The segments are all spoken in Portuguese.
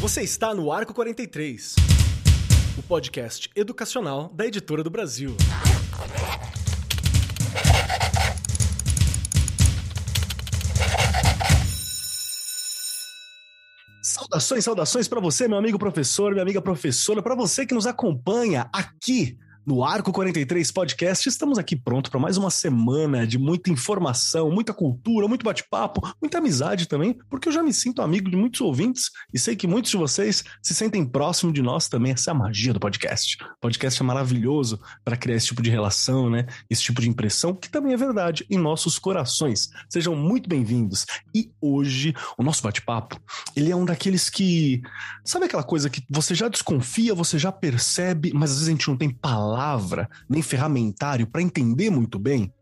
Você está no Arco 43, o podcast educacional da Editora do Brasil. Saudações, saudações para você, meu amigo professor, minha amiga professora, para você que nos acompanha aqui no Arco 43 Podcast. Estamos aqui pronto para mais uma semana de muita informação, muita cultura, muito bate-papo, muita amizade também, porque eu já me sinto amigo de muitos ouvintes e sei que muitos de vocês se sentem próximo de nós também. Essa é a magia do podcast. O podcast é maravilhoso para criar esse tipo de relação, né? Esse tipo de impressão, que também é verdade em nossos corações. Sejam muito bem-vindos. E hoje, o nosso bate-papo, ele é um daqueles que. Sabe aquela coisa que você já desconfia, você já percebe, mas às vezes a gente não tem palavras palavra, nem ferramentário para entender muito bem,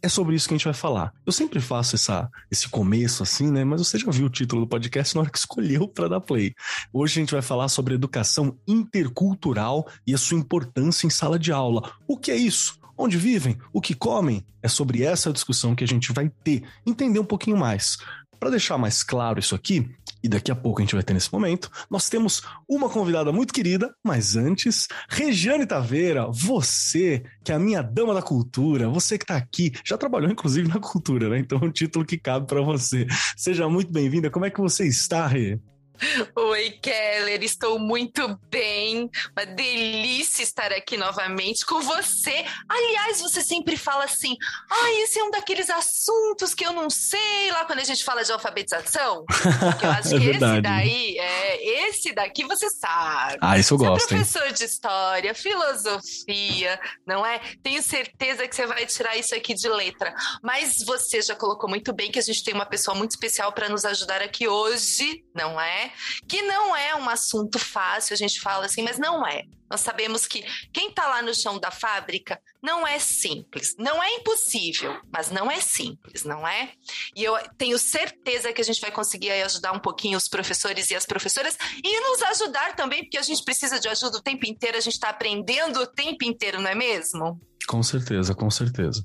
é sobre isso que a gente vai falar. Eu sempre faço essa, esse começo assim, né? Mas você já viu o título do podcast na hora que escolheu para dar play. Hoje a gente vai falar sobre educação intercultural e a sua importância em sala de aula. O que é isso? Onde vivem? O que comem? É sobre essa discussão que a gente vai ter, entender um pouquinho mais. Para deixar mais claro isso aqui, e daqui a pouco a gente vai ter nesse momento, nós temos uma convidada muito querida, mas antes, Regiane Taveira, você, que é a minha dama da cultura, você que está aqui, já trabalhou inclusive na cultura, né? Então é um título que cabe para você. Seja muito bem-vinda. Como é que você está, Rê? Oi, Keller, estou muito bem. Uma delícia estar aqui novamente com você. Aliás, você sempre fala assim: ah, esse é um daqueles assuntos que eu não sei lá quando a gente fala de alfabetização. eu acho é que esse daí, é, esse daqui você sabe. Ah, isso eu você gosto. É professor hein? de história, filosofia, não é? Tenho certeza que você vai tirar isso aqui de letra. Mas você já colocou muito bem que a gente tem uma pessoa muito especial para nos ajudar aqui hoje, não é? Que não é um assunto fácil, a gente fala assim, mas não é. Nós sabemos que quem está lá no chão da fábrica não é simples, não é impossível, mas não é simples, não é? E eu tenho certeza que a gente vai conseguir ajudar um pouquinho os professores e as professoras e nos ajudar também, porque a gente precisa de ajuda o tempo inteiro, a gente está aprendendo o tempo inteiro, não é mesmo? Com certeza, com certeza.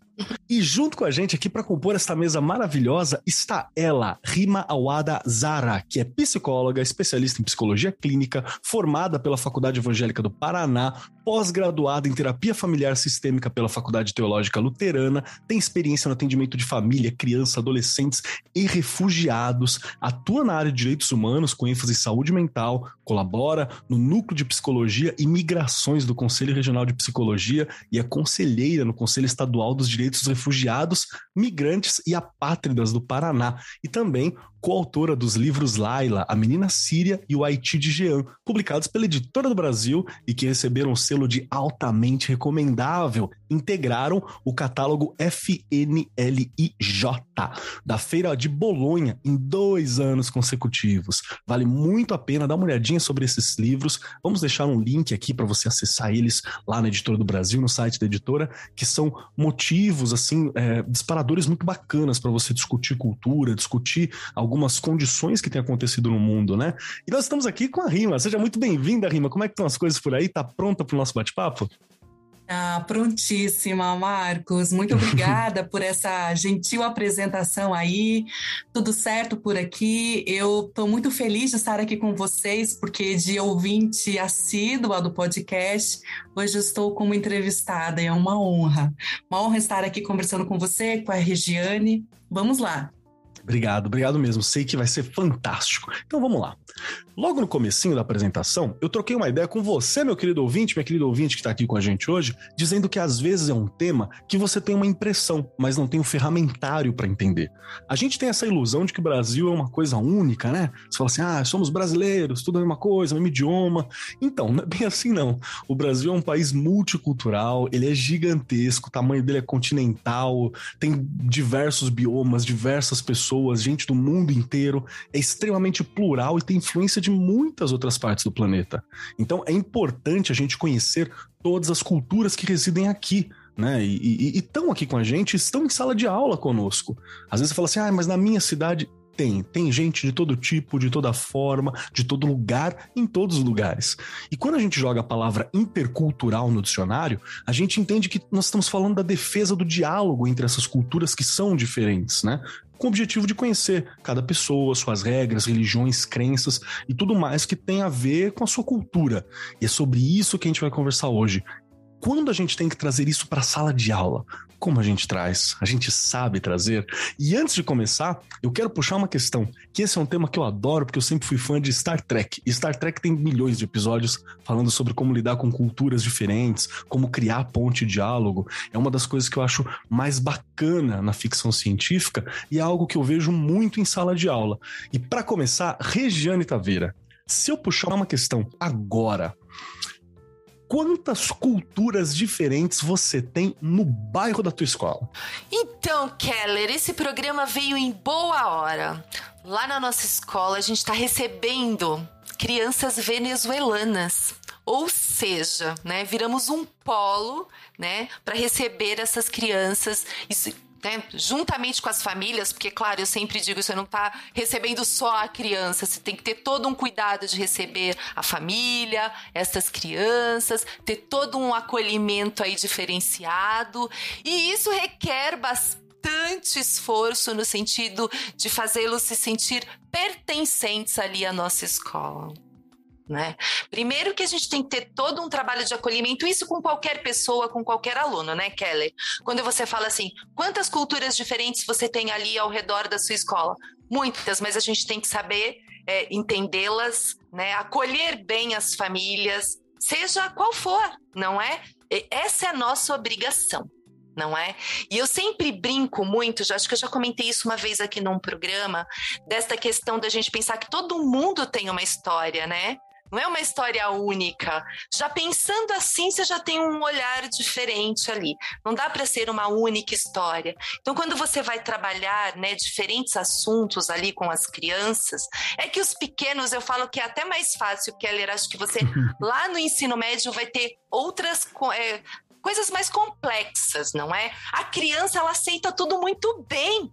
E junto com a gente aqui para compor esta mesa maravilhosa está ela, Rima Awada Zara, que é psicóloga, especialista em psicologia clínica, formada pela Faculdade Evangélica do Paraná, pós-graduada em terapia familiar sistêmica pela Faculdade Teológica Luterana, tem experiência no atendimento de família, criança, adolescentes e refugiados, atua na área de direitos humanos com ênfase em saúde mental, colabora no núcleo de psicologia e migrações do Conselho Regional de Psicologia e é conselheira no Conselho Estadual dos Direitos dos Refugiados, Migrantes e Apátridas do Paraná. E também coautora dos livros Laila, A Menina Síria e O Haiti de Jean, publicados pela Editora do Brasil e que receberam o selo de altamente recomendável, integraram o catálogo FNLIJ da Feira de Bolonha em dois anos consecutivos. Vale muito a pena dar uma olhadinha sobre esses livros. Vamos deixar um link aqui para você acessar eles lá na Editora do Brasil, no site da editora, que são motivos, assim, é, disparadores muito bacanas para você discutir cultura, discutir algumas condições que têm acontecido no mundo, né? E nós estamos aqui com a Rima. Seja muito bem-vinda, Rima. Como é que estão as coisas por aí? Tá pronta para o nosso bate-papo? Ah, prontíssima, Marcos. Muito obrigada por essa gentil apresentação aí. Tudo certo por aqui. Eu estou muito feliz de estar aqui com vocês, porque de ouvinte assídua do podcast, hoje estou como entrevistada é uma honra. Uma honra estar aqui conversando com você, com a Regiane. Vamos lá. Obrigado, obrigado mesmo. Sei que vai ser fantástico. Então vamos lá. Logo no comecinho da apresentação, eu troquei uma ideia com você, meu querido ouvinte, minha querida ouvinte que está aqui com a gente hoje, dizendo que às vezes é um tema que você tem uma impressão, mas não tem um ferramentário para entender. A gente tem essa ilusão de que o Brasil é uma coisa única, né? Você fala assim, ah, somos brasileiros, tudo a mesma coisa, mesmo idioma. Então, não é bem assim não. O Brasil é um país multicultural, ele é gigantesco, o tamanho dele é continental, tem diversos biomas, diversas pessoas, gente do mundo inteiro, é extremamente plural e tem influência de muitas outras partes do planeta. Então é importante a gente conhecer todas as culturas que residem aqui. Né? E estão aqui com a gente, estão em sala de aula conosco. Às vezes você fala assim, ah, mas na minha cidade tem, tem gente de todo tipo, de toda forma, de todo lugar, em todos os lugares. E quando a gente joga a palavra intercultural no dicionário, a gente entende que nós estamos falando da defesa do diálogo entre essas culturas que são diferentes, né? Com o objetivo de conhecer cada pessoa, suas regras, religiões, crenças e tudo mais que tem a ver com a sua cultura. E é sobre isso que a gente vai conversar hoje. Quando a gente tem que trazer isso para a sala de aula? Como a gente traz? A gente sabe trazer? E antes de começar, eu quero puxar uma questão, que esse é um tema que eu adoro, porque eu sempre fui fã de Star Trek. E Star Trek tem milhões de episódios falando sobre como lidar com culturas diferentes, como criar ponte de diálogo. É uma das coisas que eu acho mais bacana na ficção científica e é algo que eu vejo muito em sala de aula. E para começar, Regiane Taveira, se eu puxar uma questão agora, quantas culturas diferentes você tem no bairro da tua escola? Então, Keller, esse programa veio em boa hora. Lá na nossa escola, a gente está recebendo crianças venezuelanas. Ou seja, né, viramos um polo, né, para receber essas crianças. Né, juntamente com as famílias, porque, claro, eu sempre digo, você não está recebendo só a criança, você tem que ter todo um cuidado de receber a família, essas crianças, ter todo um acolhimento aí diferenciado, e isso requer bastante esforço no sentido de fazê-los se sentir pertencentes ali à nossa escola. Né? Primeiro que a gente tem que ter todo um trabalho de acolhimento, isso com qualquer pessoa, com qualquer aluno, né, Kelly? Quando você fala assim, quantas culturas diferentes você tem ali ao redor da sua escola? Muitas, mas a gente tem que saber é, entendê-las, né? Acolher bem as famílias, seja qual for, não é? Essa é a nossa obrigação não é? E eu sempre brinco muito, já acho que eu já comentei isso uma vez aqui num programa, desta questão da gente pensar que todo mundo tem uma história, né? Não é uma história única. Já pensando assim, você já tem um olhar diferente ali. Não dá para ser uma única história. Então, quando você vai trabalhar, né, diferentes assuntos ali com as crianças, é que os pequenos, eu falo que é até mais fácil, Keller, acho que você lá no ensino médio vai ter outras é, coisas mais complexas, não é? A criança ela aceita tudo muito bem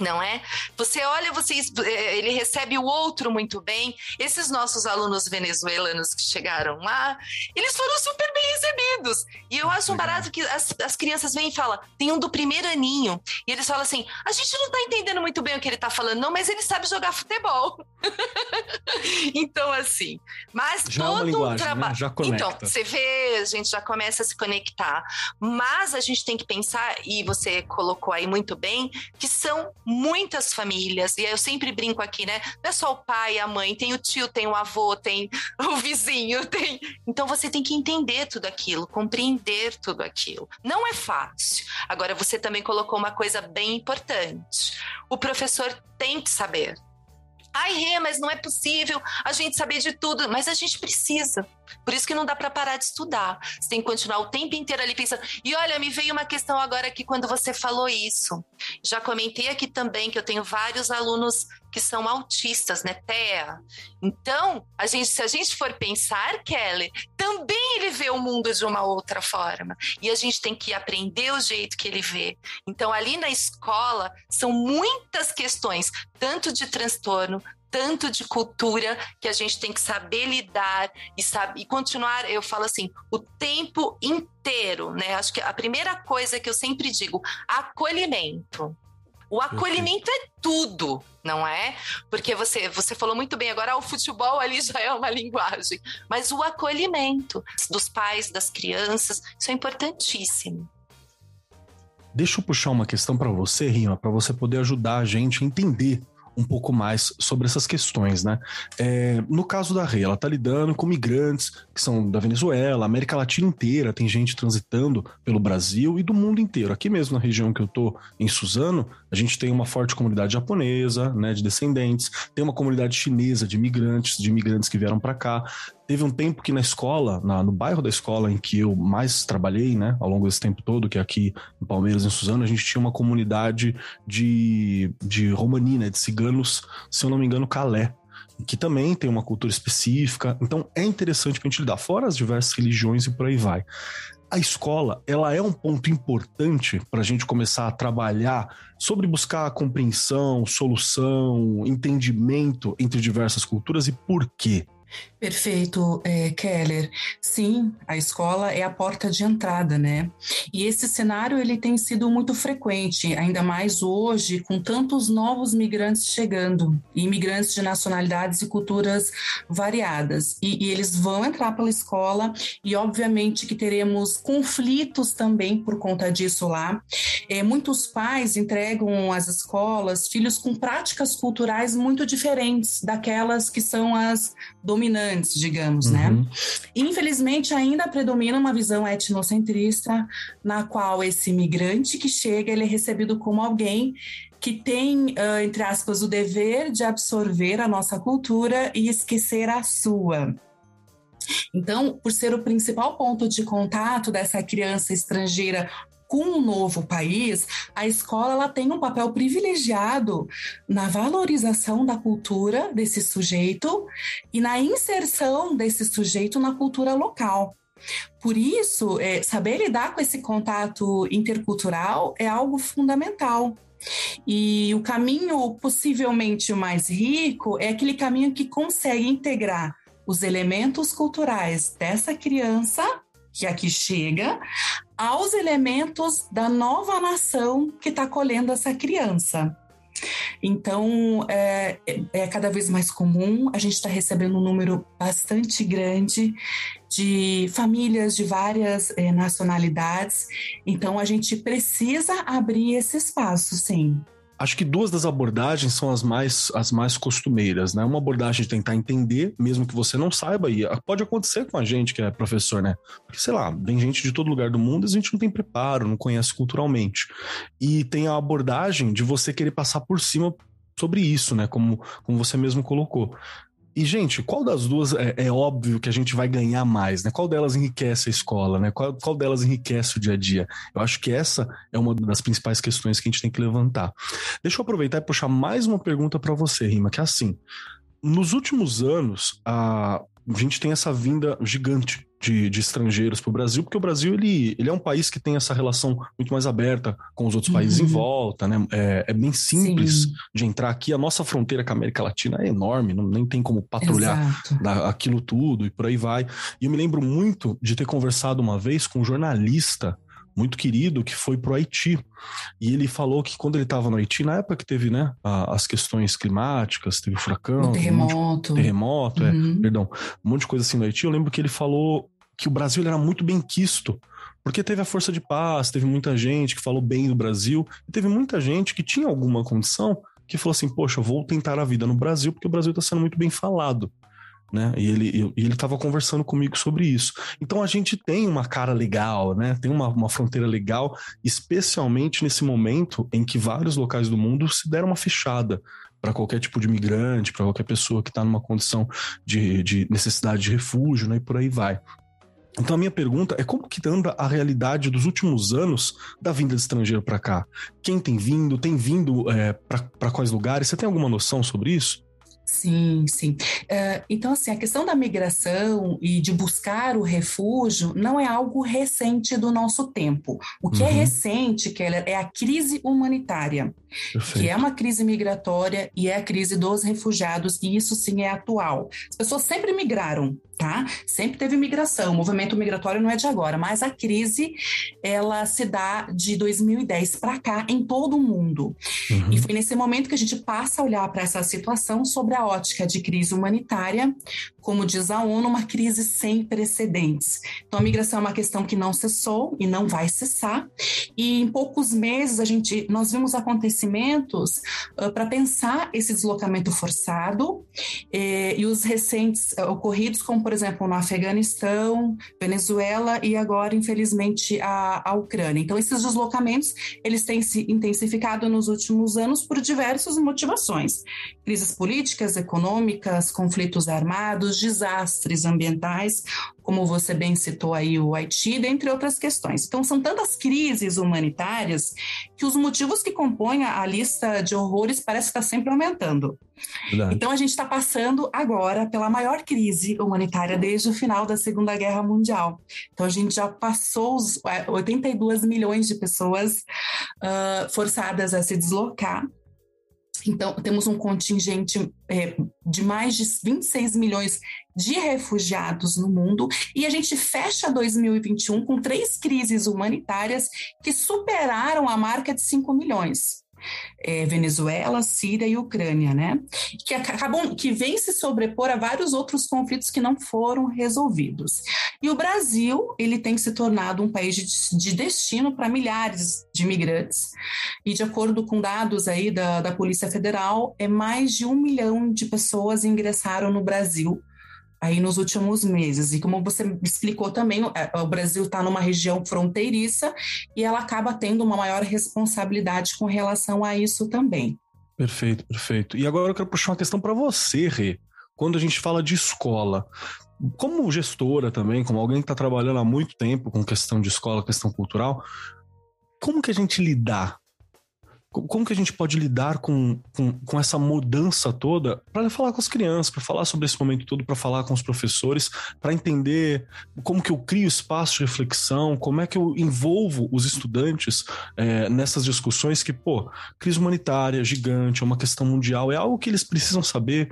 não é? Você olha, você, eh, ele recebe o outro muito bem. Esses nossos alunos venezuelanos que chegaram lá, eles foram super bem recebidos. E eu acho um barato que as, as crianças vêm e falam, tem um do primeiro aninho, e eles falam assim, a gente não tá entendendo muito bem o que ele tá falando, não, mas ele sabe jogar futebol. então, assim, mas já é todo um trabalho... Né? Já conecta. Então, você vê, a gente já começa a se conectar. Mas a gente tem que pensar, e você colocou aí muito bem, que são muitas famílias, e eu sempre brinco aqui, né? Não é só o pai, a mãe, tem o tio, tem o avô, tem o vizinho, tem. Então você tem que entender tudo aquilo, compreender tudo aquilo. Não é fácil. Agora você também colocou uma coisa bem importante. O professor tem que saber Ai, Rê, mas não é possível a gente saber de tudo. Mas a gente precisa. Por isso que não dá para parar de estudar. Você tem que continuar o tempo inteiro ali pensando. E olha, me veio uma questão agora aqui quando você falou isso. Já comentei aqui também que eu tenho vários alunos que são autistas, né, TEA. Então, a gente, se a gente for pensar, Kelly, também ele vê o mundo de uma outra forma. E a gente tem que aprender o jeito que ele vê. Então, ali na escola, são muitas questões, tanto de transtorno, tanto de cultura que a gente tem que saber lidar e, sabe, e continuar, eu falo assim, o tempo inteiro, né? Acho que a primeira coisa que eu sempre digo, acolhimento. O acolhimento é tudo, não é? Porque você, você falou muito bem agora, o futebol ali já é uma linguagem, mas o acolhimento dos pais, das crianças, isso é importantíssimo. Deixa eu puxar uma questão para você, Rima, para você poder ajudar a gente a entender um pouco mais sobre essas questões, né? É, no caso da Rei, ela está lidando com migrantes que são da Venezuela, América Latina inteira, tem gente transitando pelo Brasil e do mundo inteiro. Aqui mesmo na região que eu tô, em Suzano, a gente tem uma forte comunidade japonesa, né, de descendentes, tem uma comunidade chinesa de imigrantes, de imigrantes que vieram para cá. Teve um tempo que na escola, na, no bairro da escola em que eu mais trabalhei, né, ao longo desse tempo todo, que é aqui em Palmeiras, em Suzano, a gente tinha uma comunidade de, de romani, né, de ciganos, se eu não me engano, calé, que também tem uma cultura específica. Então é interessante para a gente lidar, fora as diversas religiões e por aí vai. A escola, ela é um ponto importante para a gente começar a trabalhar sobre buscar compreensão, solução, entendimento entre diversas culturas e por quê? Perfeito, é, Keller. Sim, a escola é a porta de entrada, né? E esse cenário ele tem sido muito frequente, ainda mais hoje, com tantos novos migrantes chegando, imigrantes de nacionalidades e culturas variadas. E, e eles vão entrar pela escola e, obviamente, que teremos conflitos também por conta disso lá. É, muitos pais entregam às escolas filhos com práticas culturais muito diferentes daquelas que são as dominantes antes, digamos, né? uhum. né? Infelizmente, ainda predomina uma visão etnocentrista, na qual esse imigrante que chega, ele é recebido como alguém que tem, uh, entre aspas, o dever de absorver a nossa cultura e esquecer a sua. Então, por ser o principal ponto de contato dessa criança estrangeira com um novo país, a escola ela tem um papel privilegiado na valorização da cultura desse sujeito e na inserção desse sujeito na cultura local. Por isso, é, saber lidar com esse contato intercultural é algo fundamental. E o caminho possivelmente mais rico é aquele caminho que consegue integrar os elementos culturais dessa criança que aqui chega aos elementos da nova nação que está acolhendo essa criança. Então, é, é, cada vez mais comum, a gente está recebendo um número bastante grande de famílias de várias é, nacionalidades, então a gente precisa abrir esse espaço, sim. Acho que duas das abordagens são as mais, as mais costumeiras, né? Uma abordagem de tentar entender, mesmo que você não saiba, e pode acontecer com a gente que é professor, né? Porque, sei lá, vem gente de todo lugar do mundo e a gente não tem preparo, não conhece culturalmente. E tem a abordagem de você querer passar por cima sobre isso, né? Como, como você mesmo colocou. E, gente, qual das duas é, é, óbvio que a gente vai ganhar mais, né? Qual delas enriquece a escola, né? Qual, qual delas enriquece o dia a dia? Eu acho que essa é uma das principais questões que a gente tem que levantar. Deixa eu aproveitar e puxar mais uma pergunta para você, Rima, que é assim. Nos últimos anos, a, a gente tem essa vinda gigante de, de estrangeiros para o Brasil, porque o Brasil ele, ele é um país que tem essa relação muito mais aberta com os outros uhum. países em volta, né? É, é bem simples Sim. de entrar aqui. A nossa fronteira com a América Latina é enorme, não, nem tem como patrulhar da, aquilo tudo e por aí vai. E eu me lembro muito de ter conversado uma vez com um jornalista muito querido que foi pro Haiti. E ele falou que quando ele estava no Haiti, na época que teve, né, as questões climáticas, teve o furacão, o terremoto, um terremoto, é, uhum. é, perdão, um monte de coisa assim no Haiti. Eu lembro que ele falou que o Brasil era muito bem quisto, porque teve a força de paz, teve muita gente que falou bem do Brasil, e teve muita gente que tinha alguma condição que falou assim: Poxa, vou tentar a vida no Brasil porque o Brasil está sendo muito bem falado né? E ele e ele estava conversando comigo sobre isso. Então a gente tem uma cara legal, né? Tem uma, uma fronteira legal, especialmente nesse momento em que vários locais do mundo se deram uma fechada para qualquer tipo de migrante, para qualquer pessoa que está numa condição de, de necessidade de refúgio, né? E por aí vai. Então a minha pergunta é como que anda a realidade dos últimos anos da vinda de estrangeiro para cá? Quem tem vindo? Tem vindo é, para quais lugares? Você tem alguma noção sobre isso? Sim, sim. Uh, então, assim, a questão da migração e de buscar o refúgio não é algo recente do nosso tempo. O que é uhum. é recente, Keller, é a crise humanitária, Perfeito. que é uma crise migratória e é a crise dos refugiados, e isso sim é atual. As pessoas sempre migraram, tá? Sempre teve migração, o movimento migratório não é de agora, mas a crise ela se dá de 2010 para cá em todo o mundo. Uhum. E foi nesse momento que a gente passa a olhar para essa situação sobre ótica de crise humanitária, como diz a ONU, uma crise sem precedentes. Então a migração é uma questão que não cessou e não vai cessar. E em poucos meses a gente nós vimos acontecimentos uh, para pensar esse deslocamento forçado eh, e os recentes uh, ocorridos como por exemplo, no Afeganistão, Venezuela e agora, infelizmente, a, a Ucrânia. Então, esses deslocamentos, eles têm se intensificado nos últimos anos por diversas motivações. Crises políticas, econômicas, conflitos armados, desastres ambientais, como você bem citou aí o Haiti, dentre outras questões. Então, são tantas crises humanitárias que os motivos que compõem a lista de horrores parece estar sempre aumentando. Verdade. Então, a gente está passando agora pela maior crise humanitária desde o final da Segunda Guerra Mundial. Então, a gente já passou os 82 é, milhões de pessoas uh, forçadas a se deslocar Então, temos um contingente é, de mais de 26 milhões de refugiados no mundo. E a gente fecha 2021 com três crises humanitárias que superaram a marca de 5 milhões é, Venezuela, Síria e Ucrânia, né? Que acabam, que vem se sobrepor a vários outros conflitos que não foram resolvidos. E o Brasil, ele tem se tornado um país de, de destino para milhares de imigrantes. E de acordo com dados aí da, da Polícia Federal, é mais de um milhão de pessoas ingressaram no Brasil aí nos últimos meses. E como você explicou também, é, o Brasil está numa região fronteiriça e ela acaba tendo uma maior responsabilidade com relação a isso também. Perfeito, perfeito. E agora eu quero puxar uma questão para você, Rê. Quando a gente fala de escola, como gestora também, como alguém que está trabalhando há muito tempo com questão de escola, questão cultural, como que a gente lidar como que a gente pode lidar com, com, com essa mudança toda para falar com as crianças, para falar sobre esse momento todo, para falar com os professores, para entender como que eu crio espaço de reflexão, como é que eu envolvo os estudantes é, nessas discussões que, pô, crise humanitária gigante, é uma questão mundial, é algo que eles precisam saber,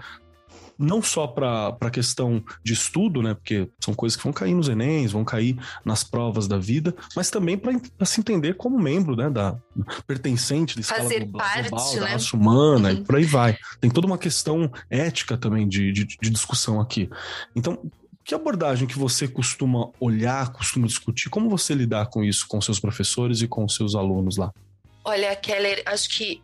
não só para a questão de estudo, né? Porque são coisas que vão cair nos Enems, vão cair nas provas da vida, mas também para se entender como membro, né? Da pertencente da escala Fazer global, parte, global, né? da raça humana Uhum. e por aí vai. Tem toda uma questão ética também de, de, de discussão aqui. Então, que abordagem que você costuma olhar, costuma discutir? Como você lidar com isso com seus professores e com seus alunos lá? Olha, Keller, acho que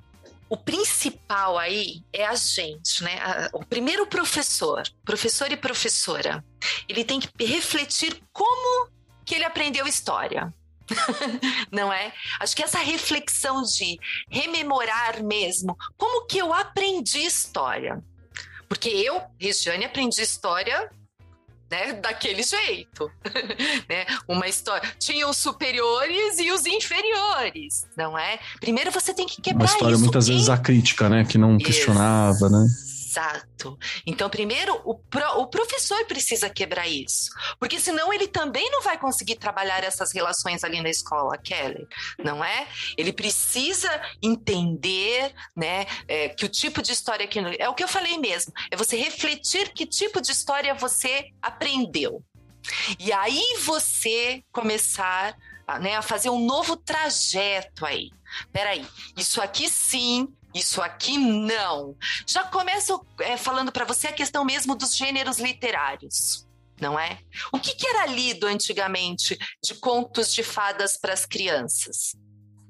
o principal aí é a gente, né? O primeiro professor, professor e professora, ele tem que refletir como que ele aprendeu história. Não é? Acho que essa reflexão de rememorar mesmo, como que eu aprendi história? Porque eu, Regiane, aprendi história né, daquele jeito, né? Uma história tinha os superiores e os inferiores, não é? Primeiro você tem que quebrar Uma história isso. muitas Quem vezes acrítica, né? Que não questionava, né? Exato. Então, primeiro, o, pro- o professor precisa quebrar isso. Porque senão ele também não vai conseguir trabalhar essas relações ali na escola, Kelly, não é? Ele precisa entender, né, é, que o tipo de história que. É o que eu falei mesmo. É você refletir que tipo de história você aprendeu. E aí você começar né, a fazer um novo trajeto aí. Peraí, isso aqui sim, isso aqui não. Já começo é, falando para você a questão mesmo dos gêneros literários, não é? O que, que era lido antigamente de contos de fadas para as crianças?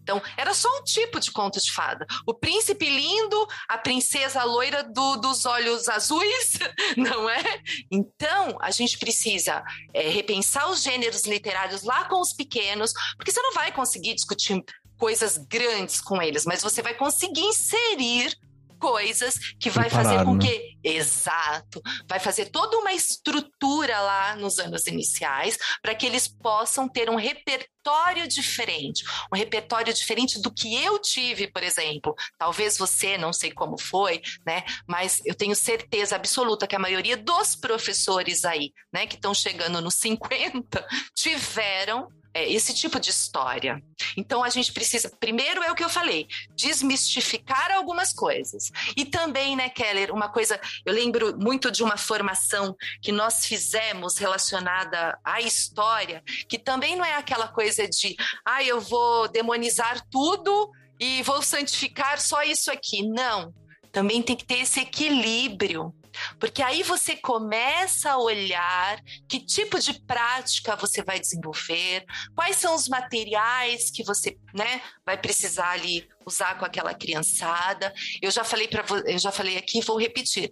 Então, era só um tipo de conto de fada. O príncipe lindo, a princesa loira do- dos olhos azuis, não é? Então, a gente precisa é, repensar os gêneros literários lá com os pequenos, porque você não vai conseguir discutir coisas grandes com eles, mas você vai conseguir inserir coisas que vai fazer com né? que exato, vai fazer toda uma estrutura lá nos anos iniciais para que eles possam ter um repertório diferente, um repertório diferente do que eu tive, por exemplo. Talvez você, não sei como foi, né? Mas eu tenho certeza absoluta que a maioria dos professores aí, né, que estão chegando nos 50, tiveram é, esse tipo de história. Então a gente precisa, primeiro é o que eu falei, desmistificar algumas coisas. E também, né, Keller, uma coisa, eu lembro muito de uma formação que nós fizemos relacionada à história, que também não é aquela coisa de, ah, eu vou demonizar tudo e vou santificar só isso aqui. Não. Também tem que ter esse equilíbrio. Porque aí você começa a olhar que tipo de prática você vai desenvolver, quais são os materiais que você né, vai precisar ali usar com aquela criançada. Eu já falei para eu já falei aqui, vou repetir.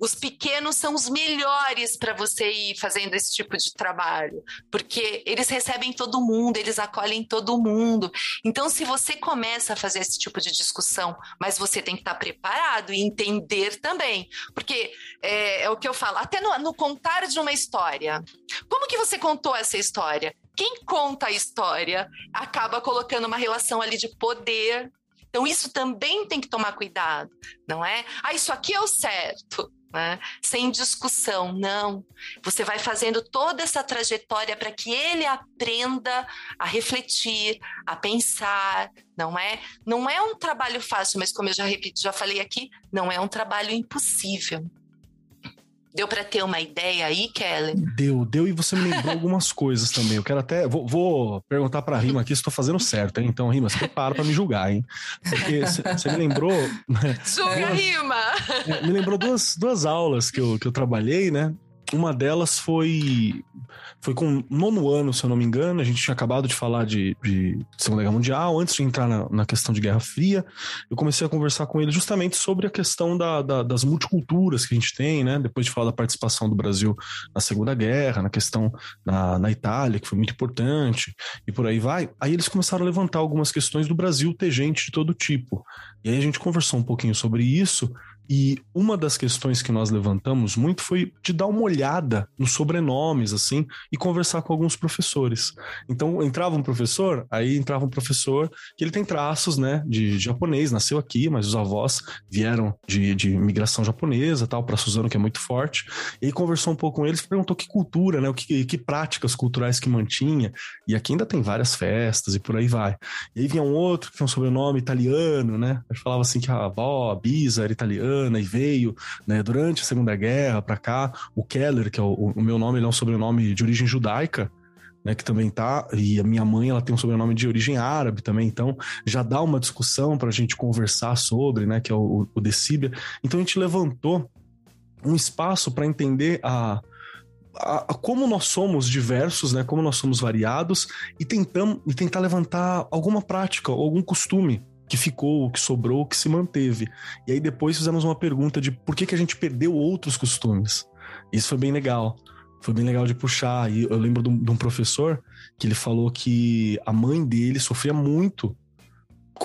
Os pequenos são os melhores para você ir fazendo esse tipo de trabalho, porque eles recebem todo mundo, eles acolhem todo mundo. Então, se você começa a fazer esse tipo de discussão, mas você tem que estar preparado e entender também, porque é, é o que eu falo, até no, no contar de uma história. Como que você contou essa história? Quem conta a história acaba colocando uma relação ali de poder. Então, isso também tem que tomar cuidado, não é? Ah, isso aqui é o certo. Né? sem discussão, não. Você vai fazendo toda essa trajetória para que ele aprenda a refletir, a pensar, não é? Não é um trabalho fácil, mas como eu já repito, já falei aqui, não é um trabalho impossível. Deu para ter uma ideia aí, Kelly? Deu, deu e você me lembrou algumas coisas também. Eu quero até. Vou, vou perguntar para a Rima aqui se estou fazendo certo, hein? Então, Rima, se prepara para me julgar, hein? Porque você me lembrou. Né? Julga, Rima! É, me lembrou duas, duas aulas que eu, que eu trabalhei, né? Uma delas foi foi com nono ano, se eu não me engano. A gente tinha acabado de falar de, de Segunda Guerra Mundial. Antes de entrar na, na, questão de Guerra Fria, eu comecei a conversar com ele justamente sobre a questão da, da, das multiculturas que a gente tem, né? Depois de falar da participação do Brasil na Segunda Guerra, na questão na, na Itália, que foi muito importante, e por aí vai. Aí eles começaram a levantar algumas questões do Brasil ter gente de todo tipo. E aí a gente conversou um pouquinho sobre isso. E uma das questões que nós levantamos muito foi de dar uma olhada nos sobrenomes, assim, e conversar com alguns professores. Então, entrava um professor, aí entrava um professor que ele tem traços, né, de japonês, nasceu aqui, mas os avós vieram de, de migração japonesa, tal, para Suzano, que é muito forte. E aí conversou um pouco com eles, perguntou que cultura, né, o que, que práticas culturais que mantinha. E aqui ainda tem várias festas e por aí vai. E aí vinha um outro que tem um sobrenome italiano, né? Gente falava assim que a avó, a bisa era italiana e veio né, durante a Segunda Guerra para cá. O Keller, que é o, o meu nome, ele é um sobrenome de origem judaica, né, que também tá, e a minha mãe ela tem um sobrenome de origem árabe também, então já dá uma discussão para a gente conversar sobre, né, que é o, o. Então a gente levantou um espaço para entender a, a, a, como nós somos diversos, né, como nós somos variados e tentamos e tentar levantar alguma prática algum costume que ficou, o que sobrou, o que se manteve. E aí depois fizemos uma pergunta de por que, que a gente perdeu outros costumes. Isso foi bem legal. Foi bem legal de puxar. E eu lembro de um, professor que ele falou que a mãe dele sofria muito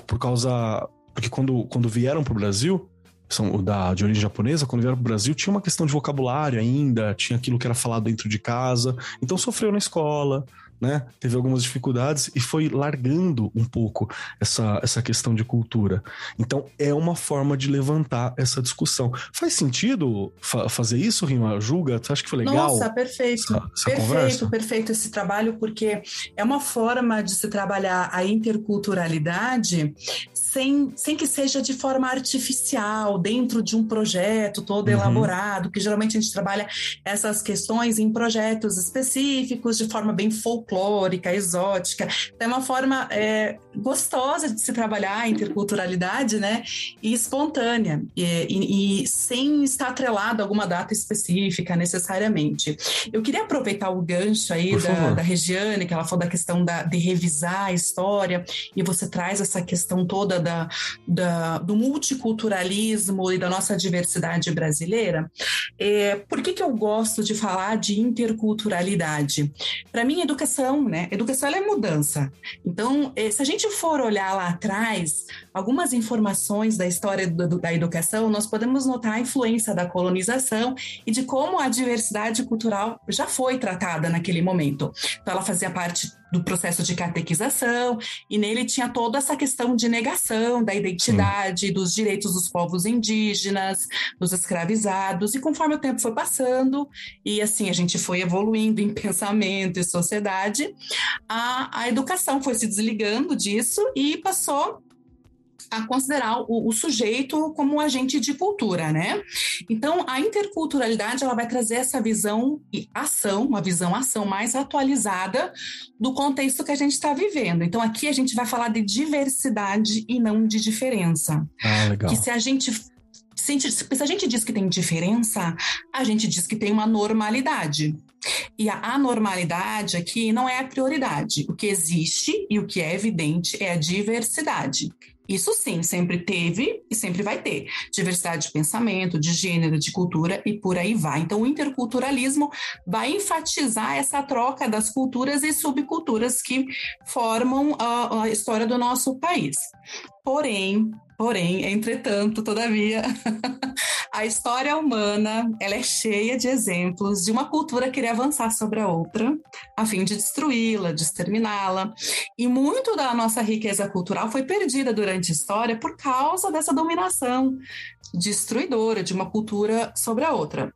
por causa. Porque quando, quando vieram para o Brasil, são da, de origem japonesa, quando vieram para o Brasil, tinha uma questão de vocabulário ainda, tinha aquilo que era falado dentro de casa, então sofreu na escola, né? Teve algumas dificuldades e foi largando um pouco essa, essa questão de cultura. Então, é uma forma de levantar essa discussão. Faz sentido fa fazer isso, Rima? Julga? Você acha que foi legal? Nossa, perfeito. Essa, essa perfeito, conversa? perfeito esse trabalho, porque é uma forma de se trabalhar a interculturalidade sem, sem que seja de forma artificial, dentro de um projeto todo uhum. elaborado, que geralmente a gente trabalha essas questões em projetos específicos, de forma bem folclórica, exótica. Então, é uma forma é, gostosa de se trabalhar a interculturalidade, né? E espontânea, e, e, e sem estar atrelado a alguma data específica necessariamente. Eu queria aproveitar o gancho aí da, da Regiane, que ela falou da questão da, de revisar a história, e você traz essa questão toda da, da, do multiculturalismo e da nossa diversidade brasileira, é, por que, que eu gosto de falar de interculturalidade? Para mim, educação, né? Educação é mudança. Então, é, se a gente for olhar lá atrás, algumas informações da história do, da educação, nós podemos notar a influência da colonização e de como a diversidade cultural já foi tratada naquele momento. Então, ela fazia parte do processo de catequização, e nele tinha toda essa questão de negação da identidade, Sim. dos direitos dos povos indígenas, dos escravizados, e conforme o tempo foi passando, e assim a gente foi evoluindo em pensamento e sociedade, a, a educação foi se desligando disso e passou a considerar o, o, sujeito como um agente de cultura, né? Então, a interculturalidade ela vai trazer essa visão e ação, uma visão ação mais atualizada do contexto que a gente está vivendo. Então, aqui a gente vai falar de diversidade e não de diferença. Ah, legal. Que se a gente se a gente diz que tem diferença, a gente diz que tem uma normalidade. E a anormalidade aqui não é a prioridade. O que existe e o que é evidente é a diversidade. Isso sim, sempre teve e sempre vai ter. Diversidade de pensamento, de gênero, de cultura e por aí vai. Então, o interculturalismo vai enfatizar essa troca das culturas e subculturas que formam a, a história do nosso país. Porém, Porém, entretanto, todavia, A história humana, ela é cheia de exemplos de uma cultura querer avançar sobre a outra, a fim de destruí-la, de exterminá-la. E muito da nossa riqueza cultural foi perdida durante a história por causa dessa dominação destruidora de uma cultura sobre a outra.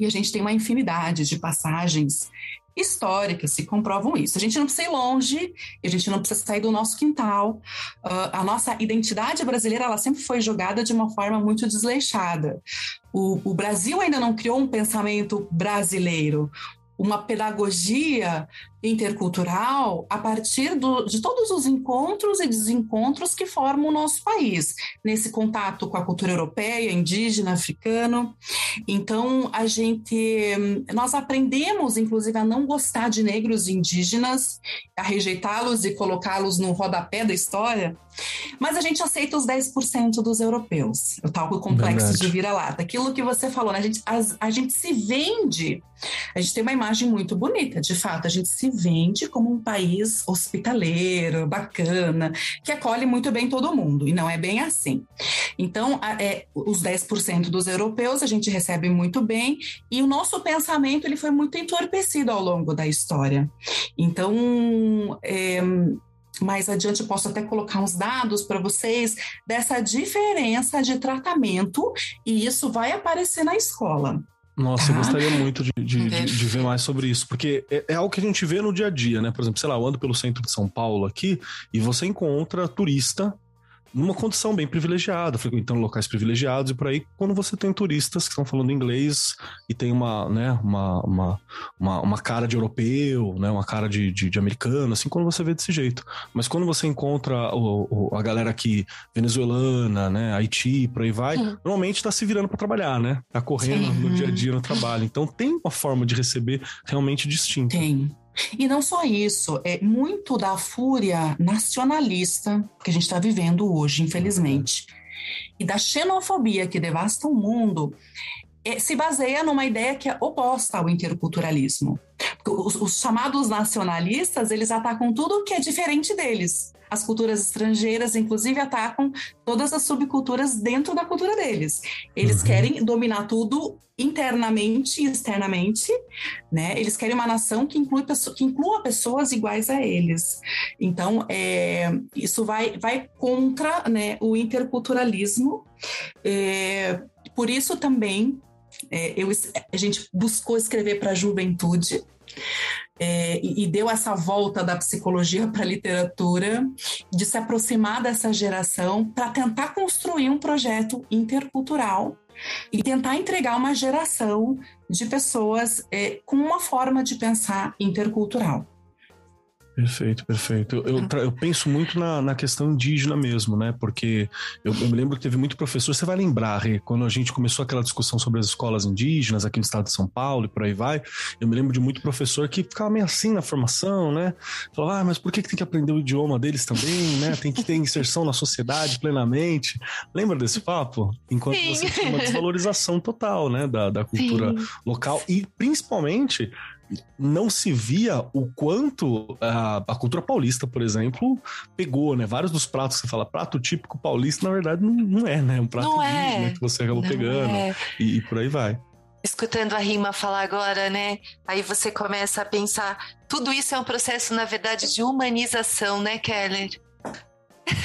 E a gente tem uma infinidade de passagens históricas que comprovam isso. A gente não precisa ir longe, a gente não precisa sair do nosso quintal. Uh, a nossa identidade brasileira ela sempre foi jogada de uma forma muito desleixada. O, o Brasil ainda não criou um pensamento brasileiro uma pedagogia intercultural a partir do, de todos os encontros e desencontros que formam o nosso país, nesse contato com a cultura europeia, indígena, africano. Então, a gente, nós aprendemos, inclusive, a não gostar de negros e indígenas, a rejeitá-los e colocá-los no rodapé da história, mas a gente aceita os 10% dos europeus, o tal complexo Verdade. de vira-lata. Aquilo que você falou, né? a, gente, a, a gente se vende, a gente tem uma imagem muito bonita, de fato, a gente se vende como um país hospitaleiro, bacana, que acolhe muito bem todo mundo, e não é bem assim. Então, é, os 10% dos europeus a gente recebe muito bem, e o nosso pensamento ele foi muito entorpecido ao longo da história. Então, é, mais adiante eu posso até colocar uns dados para vocês dessa diferença de tratamento, e isso vai aparecer na escola. Nossa, eu gostaria muito de, de, de, de, ver mais sobre isso, porque é, é, algo que a gente vê no dia a dia, né? Por exemplo, sei lá, eu ando pelo centro de São Paulo aqui e você encontra turista numa condição bem privilegiada, frequentando locais privilegiados e por aí, quando você tem turistas que estão falando inglês e tem uma, né, uma, uma, uma, uma cara de europeu, né, uma cara de, de, de, americano, assim, quando você vê desse jeito. Mas quando você encontra o, o a galera aqui venezuelana, né, Haiti, por aí vai, Sim. normalmente está se virando para trabalhar, né? Tá correndo Sim. no dia a dia no trabalho. Então tem uma forma de receber realmente distinta. Tem. E não só isso, é muito da fúria nacionalista que a gente está vivendo hoje, infelizmente, e da xenofobia que devasta o mundo, se baseia numa ideia que é oposta ao interculturalismo. Os, os, chamados nacionalistas, eles atacam tudo que é diferente deles. As culturas estrangeiras, inclusive, atacam todas as subculturas dentro da cultura deles. Eles uhum. querem dominar tudo internamente e externamente, né? Eles querem uma nação que, inclui, que inclua pessoas iguais a eles. Então, é, isso vai, vai contra né, o interculturalismo. É, por isso também é, eu, a gente buscou escrever para a juventude, é, e, deu essa volta da psicologia para a literatura, de se aproximar dessa geração para tentar construir um projeto intercultural e tentar entregar uma geração de pessoas é, com uma forma de pensar intercultural. Perfeito, perfeito. Eu, eu, eu, penso muito na, na questão indígena mesmo, né? Porque eu, eu, me lembro que teve muito professor. Você vai lembrar, Rê, quando a gente começou aquela discussão sobre as escolas indígenas aqui no estado de São Paulo e por aí vai. Eu me lembro de muito professor que ficava meio assim na formação, né? Falava, ah, mas por que, que tem que aprender o idioma deles também, né? Tem que ter inserção na sociedade plenamente. Lembra desse papo? Enquanto Sim. você tinha uma desvalorização total, né? Da, da cultura Sim. local e principalmente não se via o quanto a, a, cultura paulista, por exemplo, pegou, né? Vários dos pratos que você fala, prato típico paulista, na verdade, não, não é, né? Um prato não é. que você acabou não pegando é. e, e por aí vai. Escutando a rima falar agora, né? Aí você começa a pensar, tudo isso é um processo, na verdade, de humanização, né, Keller?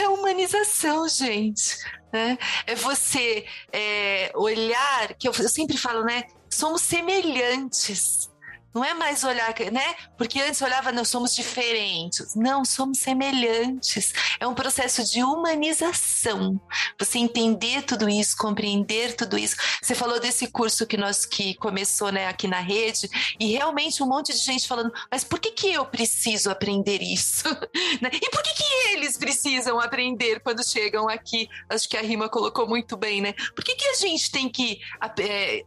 É humanização, gente. Né? É você é, olhar, que eu, eu sempre falo, né? Somos semelhantes não é mais olhar, né? Porque antes olhava, nós somos diferentes. Não, somos semelhantes. É um processo de humanização. Você entender tudo isso, compreender tudo isso. Você falou desse curso que nós que começou, né, aqui na rede, e realmente um monte de gente falando, mas por que que eu preciso aprender isso? Né? e por que que eles precisam aprender quando chegam aqui? Acho que a Rima colocou muito bem, né? Por que que a gente tem que é,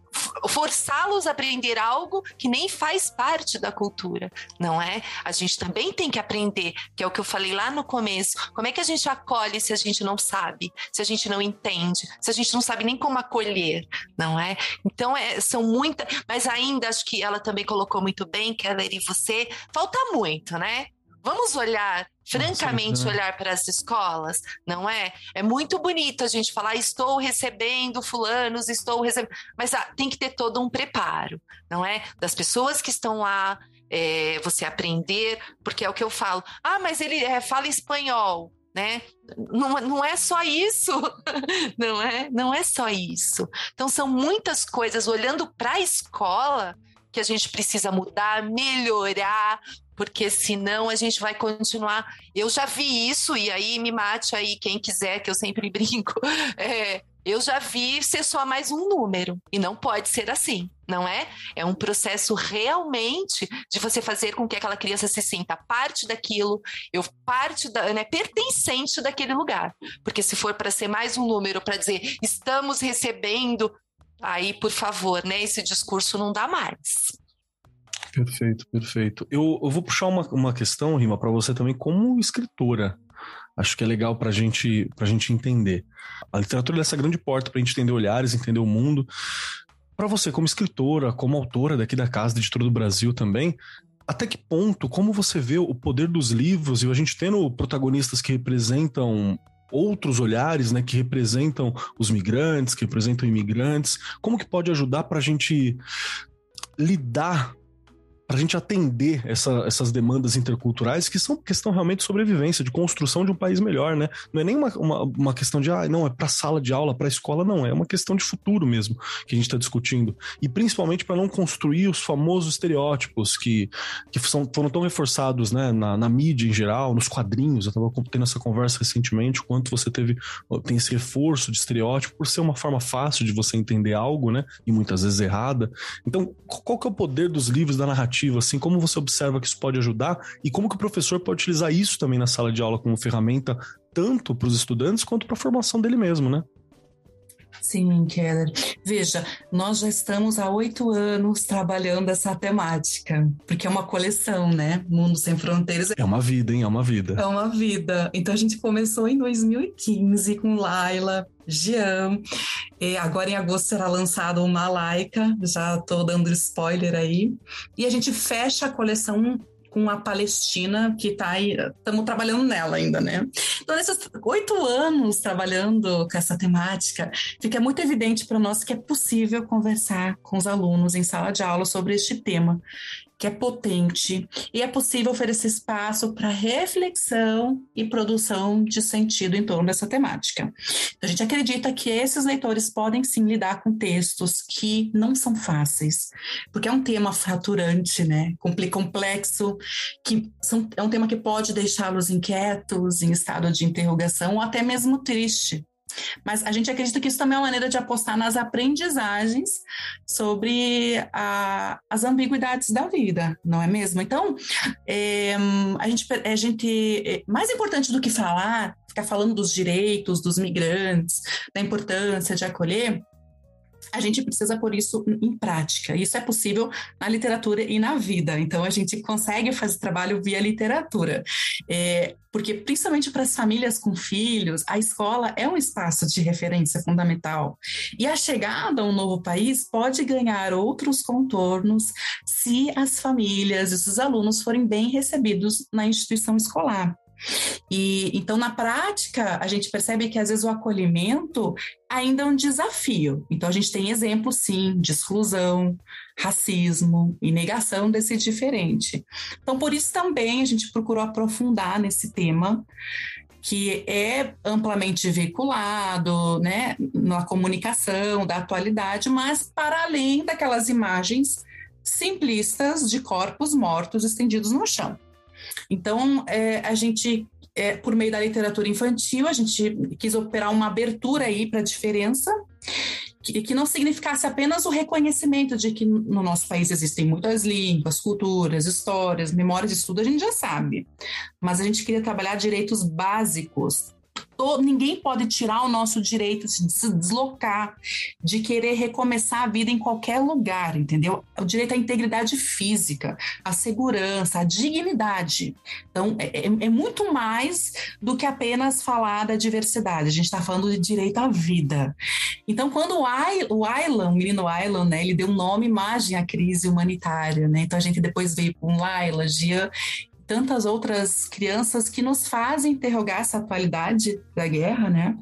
forçá-los a aprender algo que nem faz parte da cultura, não é? A gente também tem que aprender, que é o que eu falei lá no começo. Como é que a gente acolhe se a gente não sabe, se a gente não entende, se a gente não sabe nem como acolher, não é? Então, é, são muitas, mas ainda acho que ela também colocou muito bem, Keller e você, falta muito, né? Vamos olhar, francamente, Nossa, olhar para as escolas, não é? É muito bonito a gente falar, estou recebendo fulanos, estou recebendo. Mas ah, tem que ter todo um preparo, não é? Das pessoas que estão lá, é, você aprender, porque é o que eu falo. Ah, mas ele é, fala espanhol né? Não, não é só isso, não é? Não é só isso. Então são muitas coisas olhando para a escola que a gente precisa mudar, melhorar, porque senão a gente vai continuar. Eu já vi isso, e aí me mate aí quem quiser, que eu sempre brinco. É, eu já vi ser só mais um número. E não pode ser assim, não é? É um processo realmente de você fazer com que aquela criança se sinta parte daquilo, eu parte da, né, pertencente daquele lugar. Porque se for para ser mais um número, para dizer estamos recebendo, aí, por favor, né? Esse discurso não dá mais. Perfeito, perfeito. Eu, eu vou puxar uma, uma questão, Rima, para você também, como escritora. Acho que é legal para gente, a gente entender. A literatura é essa grande porta para a gente entender olhares, entender o mundo. Para você, como escritora, como autora daqui da Casa Editora do Brasil também, até que ponto, como você vê o poder dos livros e a gente tendo protagonistas que representam outros olhares, né, que representam os migrantes, que representam imigrantes, como que pode ajudar para a gente lidar para a gente atender essa, essas demandas interculturais que são questão realmente de sobrevivência, de construção de um país melhor, né? Não é nem uma, uma, uma questão de, ah, não, é para sala de aula, para escola, não. É uma questão de futuro mesmo que a gente está discutindo. E principalmente para não construir os famosos estereótipos que, que são, foram tão reforçados né, na, na mídia em geral, nos quadrinhos. Eu estava tendo essa conversa recentemente, o quanto você teve tem esse reforço de estereótipo por ser uma forma fácil de você entender algo, né? E muitas vezes errada. Então, qual que é o poder dos livros da narrativa? Assim, como você observa que isso pode ajudar e como que o professor pode utilizar isso também na sala de aula como ferramenta, tanto para os estudantes quanto para a formação dele mesmo, né? Sim, Keller. Veja, nós já estamos há oito anos trabalhando essa temática, porque é uma coleção, né? Mundo Sem Fronteiras. É uma vida, hein? É uma vida. É uma vida. Então a gente começou em 2015 com Laila, Jean. E agora em agosto será lançado uma Laika, já estou dando spoiler aí. E a gente fecha a coleção com a Palestina, que está aí, estamos trabalhando nela ainda, né? Então, nesses oito anos trabalhando com essa temática, fica muito evidente para nós que é possível conversar com os alunos em sala de aula sobre este tema que é potente e é possível oferecer espaço para reflexão e produção de sentido em torno dessa temática. Então, a gente acredita que esses leitores podem sim lidar com textos que não são fáceis, porque é um tema fraturante, né? complexo, que são, é um tema que pode deixá-los inquietos, em estado de interrogação ou até mesmo triste. Mas a gente acredita que isso também é uma maneira de apostar nas aprendizagens sobre a, as ambiguidades da vida, não é mesmo? Então, é, a, gente, a gente, é, mais importante do que falar, ficar falando dos direitos dos migrantes, da importância de acolher, a gente precisa pôr isso em prática. Isso é possível na literatura e na vida. Então, a gente consegue fazer trabalho via literatura. É, porque, principalmente para as famílias com filhos, a escola é um espaço de referência fundamental. E a chegada a um novo país pode ganhar outros contornos se as famílias e os alunos forem bem recebidos na instituição escolar. E então, na prática, a gente percebe que às vezes o acolhimento ainda é um desafio. Então, a gente tem exemplos, sim, de exclusão, racismo e negação desse diferente. Então, por isso também a gente procurou aprofundar nesse tema que é amplamente veiculado, né, na comunicação da atualidade, mas para além daquelas imagens simplistas de corpos mortos estendidos no chão. Então, é, a gente, é, por meio da literatura infantil, a gente quis operar uma abertura aí para a diferença, que, que não significasse apenas o reconhecimento de que no nosso país existem muitas línguas, culturas, histórias, memórias de estudo, a gente já sabe. Mas a gente queria trabalhar direitos básicos ninguém pode tirar o nosso direito de se deslocar, de querer recomeçar a vida em qualquer lugar, entendeu? O direito à integridade física, à segurança, à dignidade. Então, é, é, é muito mais do que apenas falar da diversidade. A gente está falando de direito à vida. Então, quando o Aylan, o menino Aylan, né, ele deu nome, imagem à crise humanitária, né? Então, a gente depois veio com Laila, Gia, tantas outras crianças que nos fazem interrogar essa atualidade da guerra, né?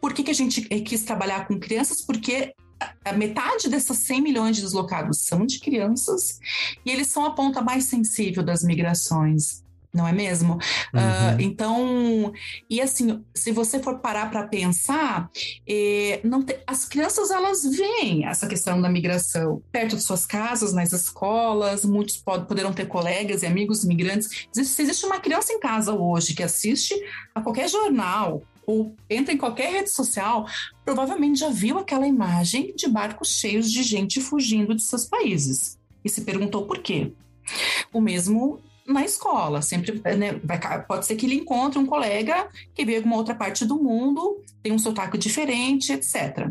Por que, que a gente eh, quis trabalhar com crianças? Porque a metade dessas 100 milhões de deslocados são de crianças e eles são a ponta mais sensível das migrações não é mesmo? Uhum. Uh, então, e assim, se você for parar para pensar, eh, não te, as crianças elas veem essa questão da migração perto de suas casas, nas escolas, muitos pod, poderão ter colegas e amigos migrantes. Se existe uma criança em casa hoje que assiste a qualquer jornal, ou entra em qualquer rede social, provavelmente já viu aquela imagem de barcos cheios de gente fugindo de seus países e se perguntou por quê. O mesmo na escola. Sempre né, vai, pode ser que ele encontre um colega que veio de uma outra parte do mundo, tem um sotaque diferente, etc.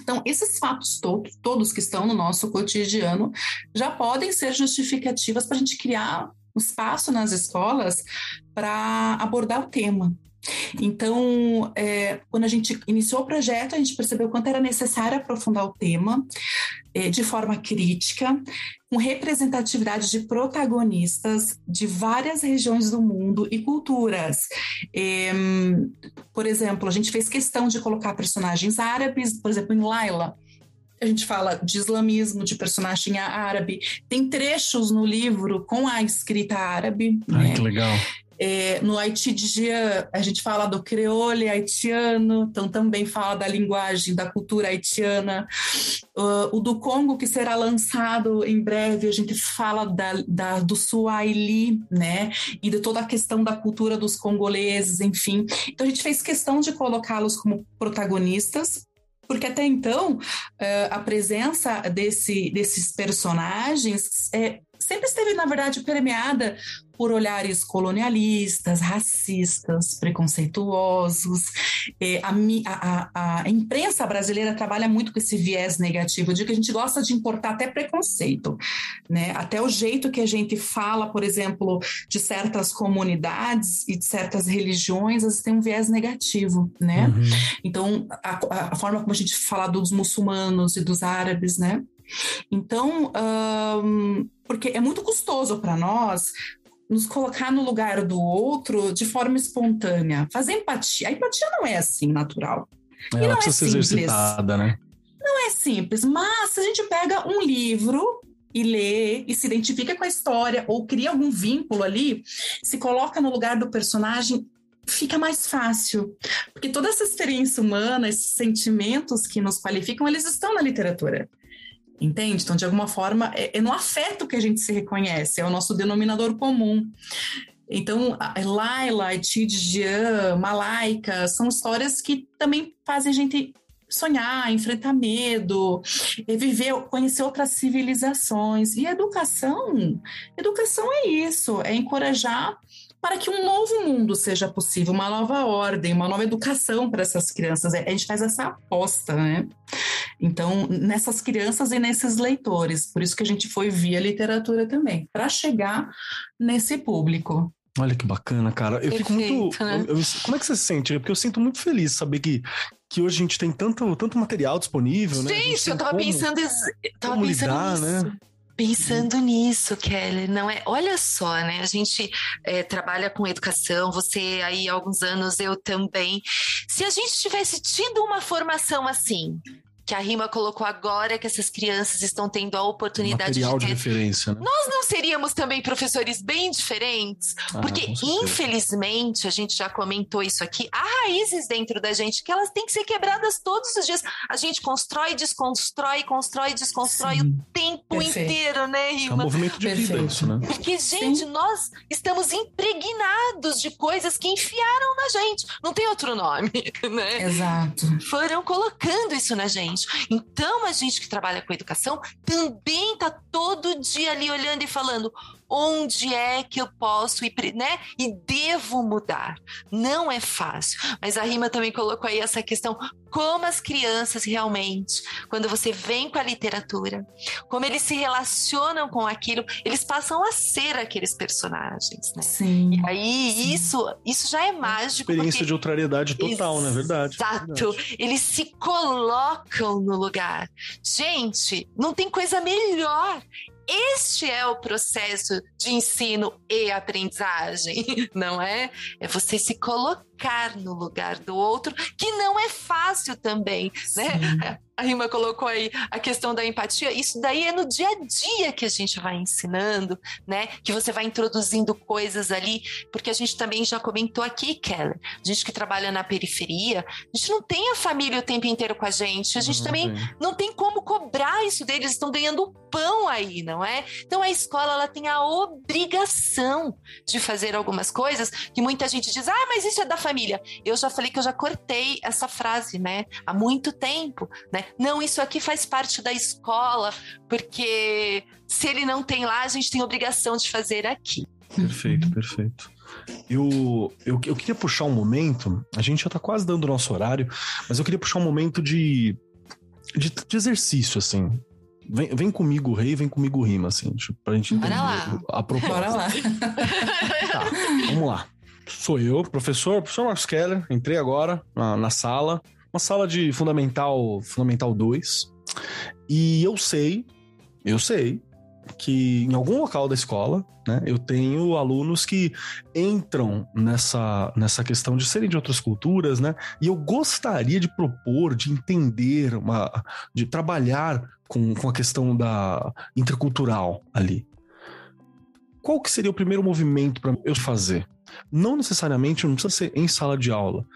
Então, esses fatos todos, todos que estão no nosso cotidiano já podem ser justificativas para a gente criar um espaço nas escolas para abordar o tema. Então, é, quando a gente iniciou o projeto, a gente percebeu quanto era necessário aprofundar o tema é, de forma crítica, com representatividade de protagonistas de várias regiões do mundo e culturas. É, por exemplo, a gente fez questão de colocar personagens árabes, por exemplo, em Laila, a gente fala de islamismo, de personagem árabe. Tem trechos no livro com a escrita árabe. Ai, né? que legal. É, no Haiti Jean, a gente fala do creole haitiano, então também fala da linguagem, da cultura haitiana. Uh, o do Congo, que será lançado em breve, a gente fala da, da, do Swahili, né? E de toda a questão da cultura dos congoleses, enfim. Então a gente fez questão de colocá-los como protagonistas, porque até então uh, a presença desse, desses personagens é, sempre esteve, na verdade, permeada por olhares colonialistas, racistas, preconceituosos. A, a, a, imprensa brasileira trabalha muito com esse viés negativo, de que a gente gosta de importar até preconceito, né? Até o jeito que a gente fala, por exemplo, de certas comunidades e de certas religiões, às vezes tem um viés negativo, né? Uhum. Então, a, a forma como a gente fala dos muçulmanos e dos árabes, né? Então, um, porque é muito custoso para nós nos colocar no lugar do outro de forma espontânea, fazer empatia. A empatia não é assim natural. É, e não é simples. exercitada, né? Não é simples, mas se a gente pega um livro e lê e se identifica com a história ou cria algum vínculo ali, se coloca no lugar do personagem, fica mais fácil. Porque toda essa experiência humana, esses sentimentos que nos qualificam, eles estão na literatura. Entende? Então, de alguma forma, é, é no afeto que a gente se reconhece, é o nosso denominador comum. Então, Laila, Tidjian, Malaika, são histórias que também fazem a gente sonhar, enfrentar medo, viver, conhecer outras civilizações. E educação, educação é isso, é encorajar para que um novo mundo seja possível, uma nova ordem, uma nova educação para essas crianças. É, a gente faz essa aposta, né? Então, nessas crianças e nesses leitores, por isso que a gente foi via literatura também, para chegar nesse público. Olha que bacana, cara. Eu Perfeito, fico muito. Né? Eu, eu, como é que você se sente? Porque eu sinto muito feliz saber que, que hoje a gente tem tanto, tanto material disponível, gente, né? Gente, eu tava como, pensando, eu tava pensando lidar, nisso. Né? Pensando nisso, Kelly, não é? Olha só, né? A gente é, trabalha com educação, você aí há alguns anos, eu também. Se a gente tivesse tido uma formação assim, que a Rima colocou agora que essas crianças estão tendo a oportunidade Material de ter. De referência, né? Nós não seríamos também professores bem diferentes? Ah, porque, infelizmente, a gente já comentou isso aqui, há raízes dentro da gente que elas têm que ser quebradas todos os dias. A gente constrói, desconstrói, constrói, desconstrói Sim. o tempo Perfeito. inteiro, né, Rima? É um movimento de Perfeito. vida isso, né? Porque, gente, Sim. nós estamos impregnados de coisas que enfiaram na gente. Não tem outro nome, né? Exato. Foram colocando isso na gente Então, a gente que trabalha com educação também está todo dia ali olhando e falando: onde é que eu posso ir, né? E devo mudar. Não é fácil. Mas a Rima também colocou aí essa questão: como as crianças realmente, quando você vem com a literatura, como eles se relacionam com aquilo, eles passam a ser aqueles personagens, né? Sim. E aí, sim. isso, isso já é mágico. Experiência porque... de outrariedade total, né? Verdade. Exato. Verdade. Eles se colocam no lugar. Gente, não tem coisa melhor este é o processo de ensino e aprendizagem, não é? É você se colocar no lugar do outro, que não é fácil também, né? Sim. né? A Rima colocou aí a questão da empatia, isso daí é no dia a dia que a gente vai ensinando, né? Que você vai introduzindo coisas ali, porque a gente também já comentou aqui, Keller, a gente que trabalha na periferia, a gente não tem a família o tempo inteiro com a gente, a gente não também tem. não tem como cobrar isso deles, eles estão ganhando pão aí, não é? Então a escola ela tem a obrigação de fazer algumas coisas que muita gente diz: "Ah, mas isso é da família". Eu já falei que eu já cortei essa frase, né? Há muito tempo, né? Não, isso aqui faz parte da escola, porque se ele não tem lá, a gente tem obrigação de fazer aqui. Perfeito, perfeito. Eu, eu, eu queria puxar um momento, a gente já tá quase dando o nosso horário, mas eu queria puxar um momento de, de, de exercício, assim. Vem, vem comigo, rei, vem comigo, rima, assim, tipo, pra gente entender lá. a proposta. Bora lá. tá, vamos lá. Sou eu, professor, professor Marcos Keller, entrei agora na, na sala, uma sala de fundamental, fundamental 2. E eu sei, eu sei que em algum local da escola, né, eu tenho alunos que entram nessa, nessa questão de serem de outras culturas, né? E eu gostaria de propor, de entender, uma, de trabalhar com, com a questão da intercultural ali. Qual que seria o primeiro movimento para eu fazer? Não necessariamente, não precisa ser em sala de aula,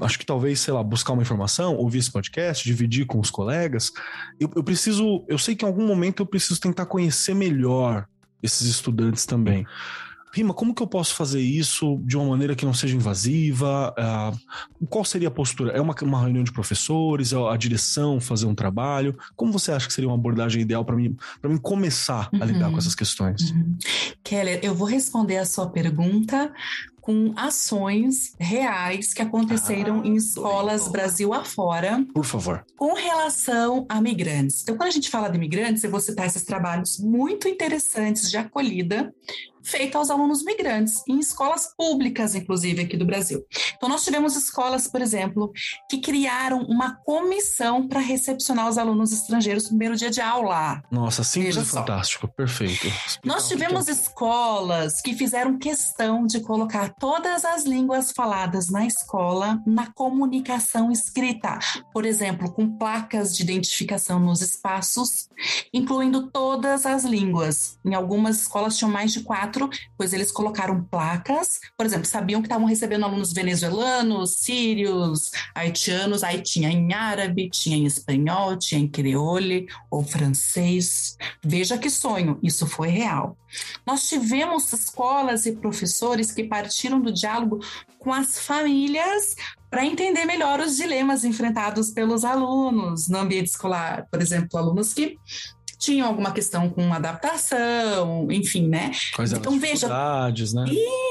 acho que talvez, sei lá, buscar uma informação, ouvir esse podcast, dividir com os colegas. Eu, eu preciso, eu sei que em algum momento eu preciso tentar conhecer melhor esses estudantes também. Rima, como que eu posso fazer isso de uma maneira que não seja invasiva? Uh, qual seria a postura? É uma, uma reunião de professores? É a direção fazer um trabalho? Como você acha que seria uma abordagem ideal para mim, para mim começar a lidar com uhum. essas questões? Uhum. Keller, eu vou responder a sua pergunta com ações reais que aconteceram ah, em escolas Brasil afora. Por favor. Com relação a migrantes. Então, quando a gente fala de migrantes, eu vou citar esses trabalhos muito interessantes de acolhida feita aos alunos migrantes, em escolas públicas, inclusive, aqui do Brasil. Então, nós tivemos escolas, por exemplo, que criaram uma comissão para recepcionar os alunos estrangeiros no primeiro dia de aula. Nossa, simples e fantástico, perfeito. Explicar nós tivemos que é. escolas que fizeram questão de colocar todas as línguas faladas na escola na comunicação escrita, por exemplo, com placas de identificação nos espaços, incluindo todas as línguas. Em algumas escolas tinham mais de quatro pois eles colocaram placas, por exemplo, sabiam que estavam recebendo alunos venezuelanos, sírios, haitianos, aí tinha em árabe, tinha em espanhol, tinha em creole ou francês. Veja que sonho, isso foi real. Nós tivemos escolas e professores que partiram do diálogo com as famílias para entender melhor os dilemas enfrentados pelos alunos no ambiente escolar. Por exemplo, alunos que tinham alguma questão com adaptação, enfim, né? Quais então veja, né?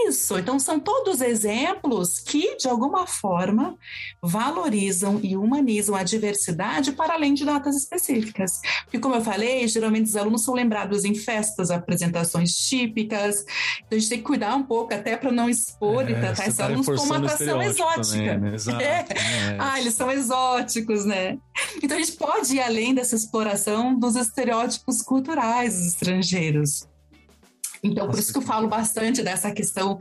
Isso, então são todos exemplos que de alguma forma valorizam e humanizam a diversidade para além de datas específicas. Porque como eu falei, geralmente os alunos são lembrados em festas, apresentações típicas. Então a gente tem que cuidar um pouco até para não expor é, e tratar esses tá alunos como uma atração exótica. Também, né? Exato, é. É. Ah, eles são exóticos, né? Então a gente pode ir além dessa exploração dos estereótipos estereótipos culturais estrangeiros. Então, por isso que eu falo bastante dessa questão.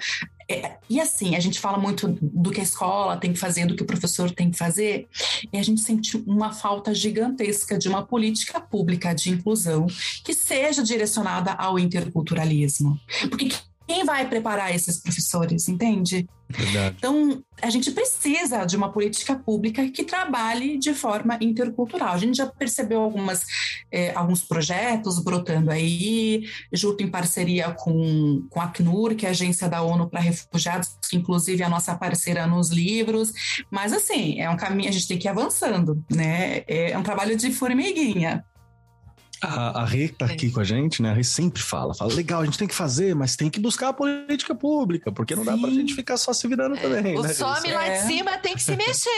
É, e assim, a gente fala muito do que a escola tem que fazer, do que o professor tem que fazer, e a gente sente uma falta gigantesca de uma política pública de inclusão que seja direcionada ao interculturalismo. Porque quem vai preparar esses professores, entende? Verdade. Então, a gente precisa de uma política pública que trabalhe de forma intercultural. A gente já percebeu algumas, é, alguns projetos brotando aí, junto em parceria com, com a Acnur, que é a Agência da ONU para Refugiados, que inclusive é a nossa parceira nos livros. Mas, assim, é um caminho, a gente tem que ir avançando, né? É um trabalho de formiguinha. A, a Rê tá aqui é. com a gente, né? A Rê sempre fala, fala, legal, a gente tem que fazer, mas tem que buscar a política pública, porque não Sim. dá pra gente ficar só se virando é. também. O né, some lá é. de cima tem que se mexer.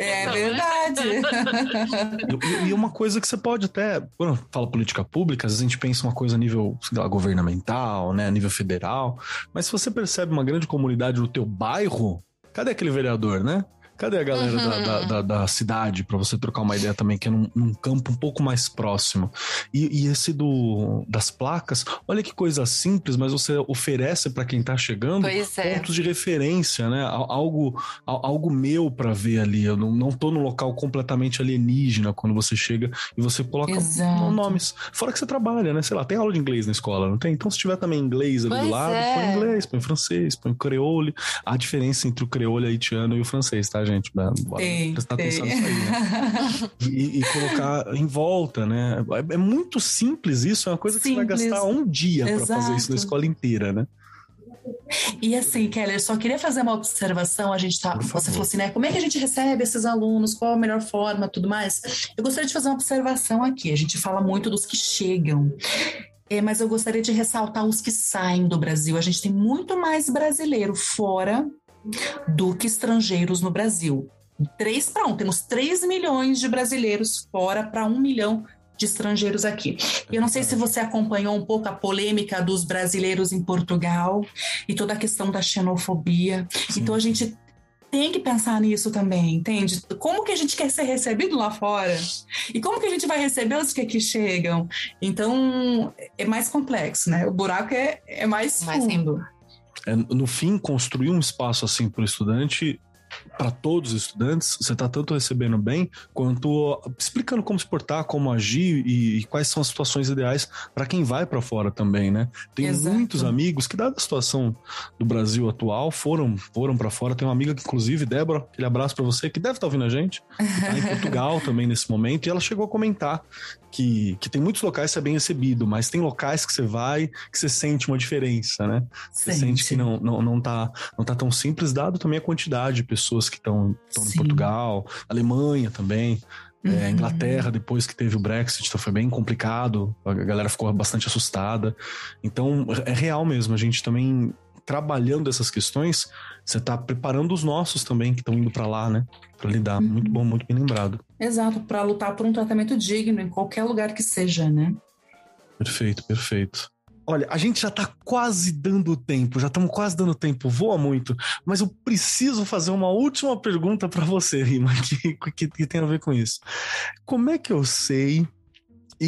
É, verdade. e, e, uma coisa que você pode até, quando fala política pública, às vezes a gente pensa uma coisa a nível lá, governamental, né? A nível federal. Mas se você percebe uma grande comunidade no teu bairro, cadê aquele vereador, né? Cadê a galera uhum. da, da, da, da, cidade para você trocar uma ideia também, que é num, num campo um pouco mais próximo? E, e, esse do das placas, olha que coisa simples, mas você oferece para quem tá chegando é. pontos de referência, né? Algo, algo meu para ver ali. Eu não, não tô no local completamente alienígena quando você chega e você coloca Exato. nomes. Fora que você trabalha, né? Sei lá, tem aula de inglês na escola, não tem? Então, se tiver também inglês ali pois do lado, é. põe inglês, põe francês, põe creole. A diferença entre o creole haitiano e o francês, tá, gente? Bora tem, prestar tem. atenção nisso aí. Né? e, e, colocar em volta, né? É, é muito simples isso, é uma coisa que simples. você vai gastar um dia para fazer isso na escola inteira, né? E assim, Keller, só queria fazer uma observação. A gente tá. Você falou assim, né? Como é que a gente recebe esses alunos? Qual a melhor forma, tudo mais? Eu gostaria de fazer uma observação aqui. A gente fala muito dos que chegam. É, mas eu gostaria de ressaltar os que saem do Brasil. A gente tem muito mais brasileiro fora do que estrangeiros no Brasil. Três para um, temos 3 milhões de brasileiros fora para um milhão de estrangeiros aqui. Eu não sei se você acompanhou um pouco a polêmica dos brasileiros em Portugal e toda a questão da xenofobia. Sim. Então a gente tem que pensar nisso também, entende? Como que a gente quer ser recebido lá fora? E como que a gente vai receber os que aqui chegam? Então, é mais complexo, né? O buraco é, é mais fundo. É, no fim, construir um espaço assim para o estudante para todos os estudantes, você está tanto recebendo bem quanto explicando como se portar, como agir e, e quais são as situações ideais para quem vai para fora também, né? Tem Exato. muitos amigos que, dada a situação do Brasil atual, foram foram para fora. Tem uma amiga que, inclusive, Débora, aquele abraço para você, que deve estar tá ouvindo a gente, tá em Portugal também nesse momento, e ela chegou a comentar que, que tem muitos locais que você é bem recebido, mas tem locais que você vai que você sente uma diferença, né? Você sente, sente que não, não, não, tá, não tá tão simples, dado também a quantidade de pessoas que estão em Portugal, Alemanha também. É, uhum. É, Inglaterra, depois que teve o Brexit, então foi bem complicado, a galera ficou bastante assustada. Então, é real mesmo, a gente também trabalhando essas questões, você está preparando os nossos também que estão indo para lá, né? Para lidar. Uhum. Muito bom, muito bem lembrado. Exato, para lutar por um tratamento digno em qualquer lugar que seja, né? Perfeito, perfeito. Olha, a gente já tá quase dando tempo, já estamos quase dando tempo, voa muito, mas eu preciso fazer uma última pergunta para você, Rima, que, que, que, tem a ver com isso. Como é que eu sei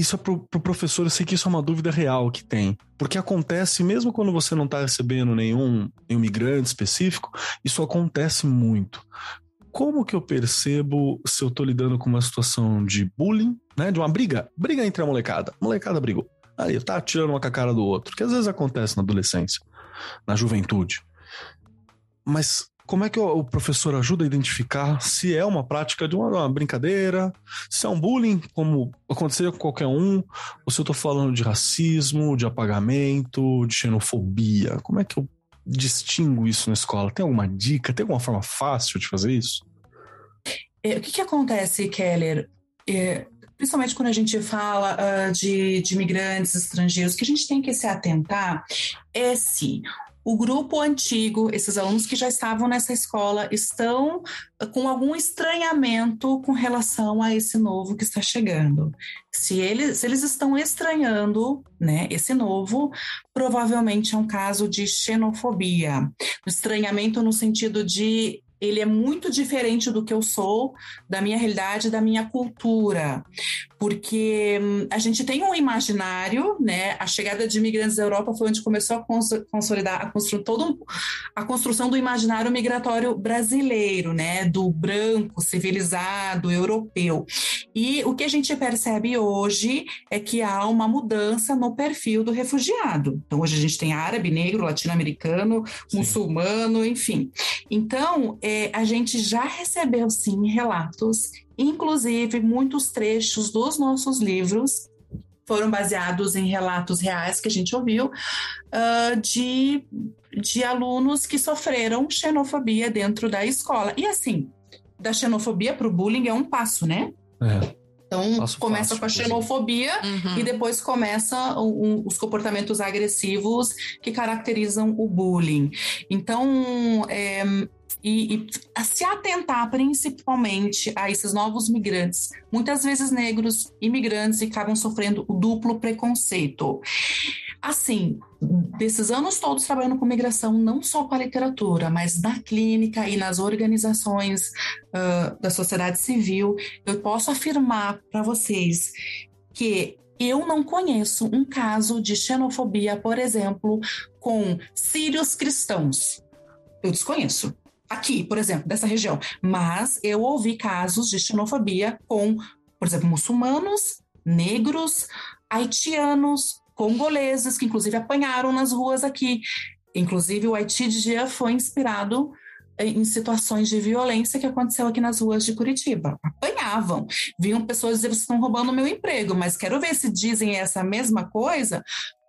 isso é pro, pro professor, eu sei que isso é uma dúvida real que tem. Porque acontece, mesmo quando você não está recebendo nenhum, nenhum migrante específico, isso acontece muito. Como que eu percebo se eu estou lidando com uma situação de bullying, né? De uma briga, briga entre a molecada. A molecada brigou. Aí tá tirando uma com a cara do outro, que às vezes acontece na adolescência, na juventude. Mas como é que o professor ajuda a identificar se é uma prática de uma, uma brincadeira, se é um bullying, como aconteceria com qualquer um, ou se eu estou falando de racismo, de apagamento, de xenofobia? Como é que eu distingo isso na escola? Tem alguma dica? Tem alguma forma fácil de fazer isso? É, o que, que acontece, Keller? É, principalmente quando a gente fala uh, de, de estrangeiros, que a gente tem que se atentar é se o grupo antigo, esses alunos que já estavam nessa escola, estão com algum estranhamento com relação a esse novo que está chegando. Se eles, se eles estão estranhando né, esse novo, provavelmente é um caso de xenofobia. Estranhamento no sentido de ele é muito diferente do que eu sou, da minha realidade, da minha cultura. Porque hum, a gente tem um imaginário, né? A chegada de imigrantes da Europa foi onde começou a consolidar, a construir todo a construção do imaginário migratório brasileiro, né? Do branco, civilizado, europeu. E o que a gente percebe hoje é que há uma mudança no perfil do refugiado. Então, hoje a gente tem árabe, negro, latino-americano, muçulmano, enfim. Então, é, a gente já recebeu, sim, relatos, inclusive muitos trechos dos nossos livros foram baseados em relatos reais que a gente ouviu uh, de, de alunos que sofreram xenofobia dentro da escola. E assim, da xenofobia para o bullying é um passo, né? É. Então, Passo começa fácil, com a xenofobia uhum. e depois começa um, os comportamentos agressivos que caracterizam o bullying. Então, é, e, e a se atentar principalmente a esses novos migrantes, muitas vezes negros, imigrantes, e acabam sofrendo o duplo preconceito. Assim, desses anos todos trabalhando com migração, não só com a literatura, mas na clínica e nas organizações uh, da sociedade civil, eu posso afirmar para vocês que eu não conheço um caso de xenofobia, por exemplo, com sírios cristãos. Eu desconheço. Aqui, por exemplo, dessa região. Mas eu ouvi casos de xenofobia com, por exemplo, muçulmanos, negros, haitianos, congoleses, que inclusive apanharam nas ruas aqui. Inclusive, o Haiti de Dia foi inspirado em situações de violência que aconteceu aqui nas ruas de Curitiba. Apanhavam. Viam pessoas dizer, vocês estão roubando meu emprego, mas quero ver se dizem essa mesma coisa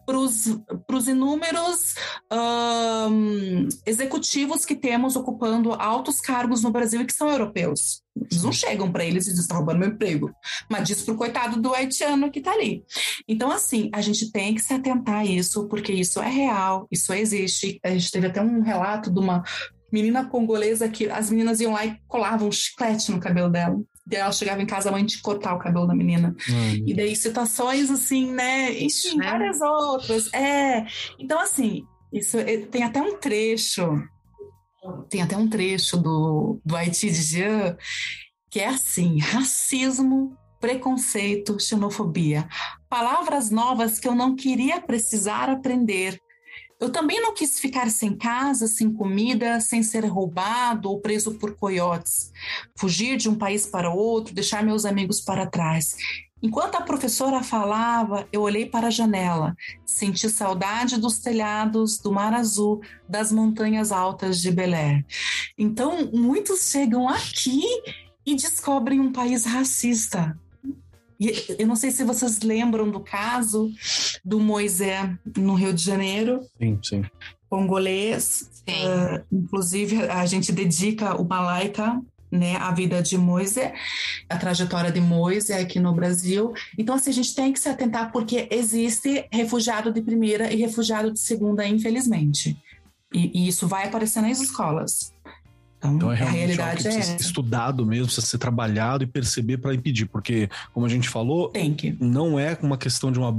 para os inúmeros um, executivos que temos ocupando altos cargos no Brasil e que são europeus. Eles não chegam para eles e dizem, está roubando meu emprego. Mas diz para o coitado do haitiano que está ali. Então, assim, a gente tem que se atentar a isso, porque isso é real, isso existe. A gente teve até um relato de uma menina congolesa que as meninas iam lá e colavam chiclete no cabelo dela. Daí ela chegava em casa, a mãe de cortar o cabelo da menina. Ai, e daí situações assim, né? Enfim, é. várias outras. É. Então, assim, isso é, tem até um trecho, tem até um trecho do, do Haiti de Jean, que é assim: racismo, preconceito, xenofobia. Palavras novas que eu não queria precisar aprender eu também não quis ficar sem casa, sem comida, sem ser roubado ou preso por coiotes, fugir de um país para outro, deixar meus amigos para trás. Enquanto a professora falava, eu olhei para a janela, senti saudade dos telhados, do mar azul, das montanhas altas de Belé. Então, muitos chegam aqui e descobrem um país racista. Eu não sei se vocês lembram do caso do Moisés no Rio de Janeiro. Sim, sim. Congolês. Sim. Uh, inclusive, a gente dedica uma laica né, a vida de Moisés, a trajetória de Moisés aqui no Brasil. Então, assim, a gente tem que se atentar porque existe refugiado de primeira e refugiado de segunda, infelizmente. E, e isso vai aparecer nas escolas. Então, então é realmente a realidade algo que é ser estudado mesmo, precisa ser trabalhado e perceber para impedir, porque como a gente falou, não é uma questão de uma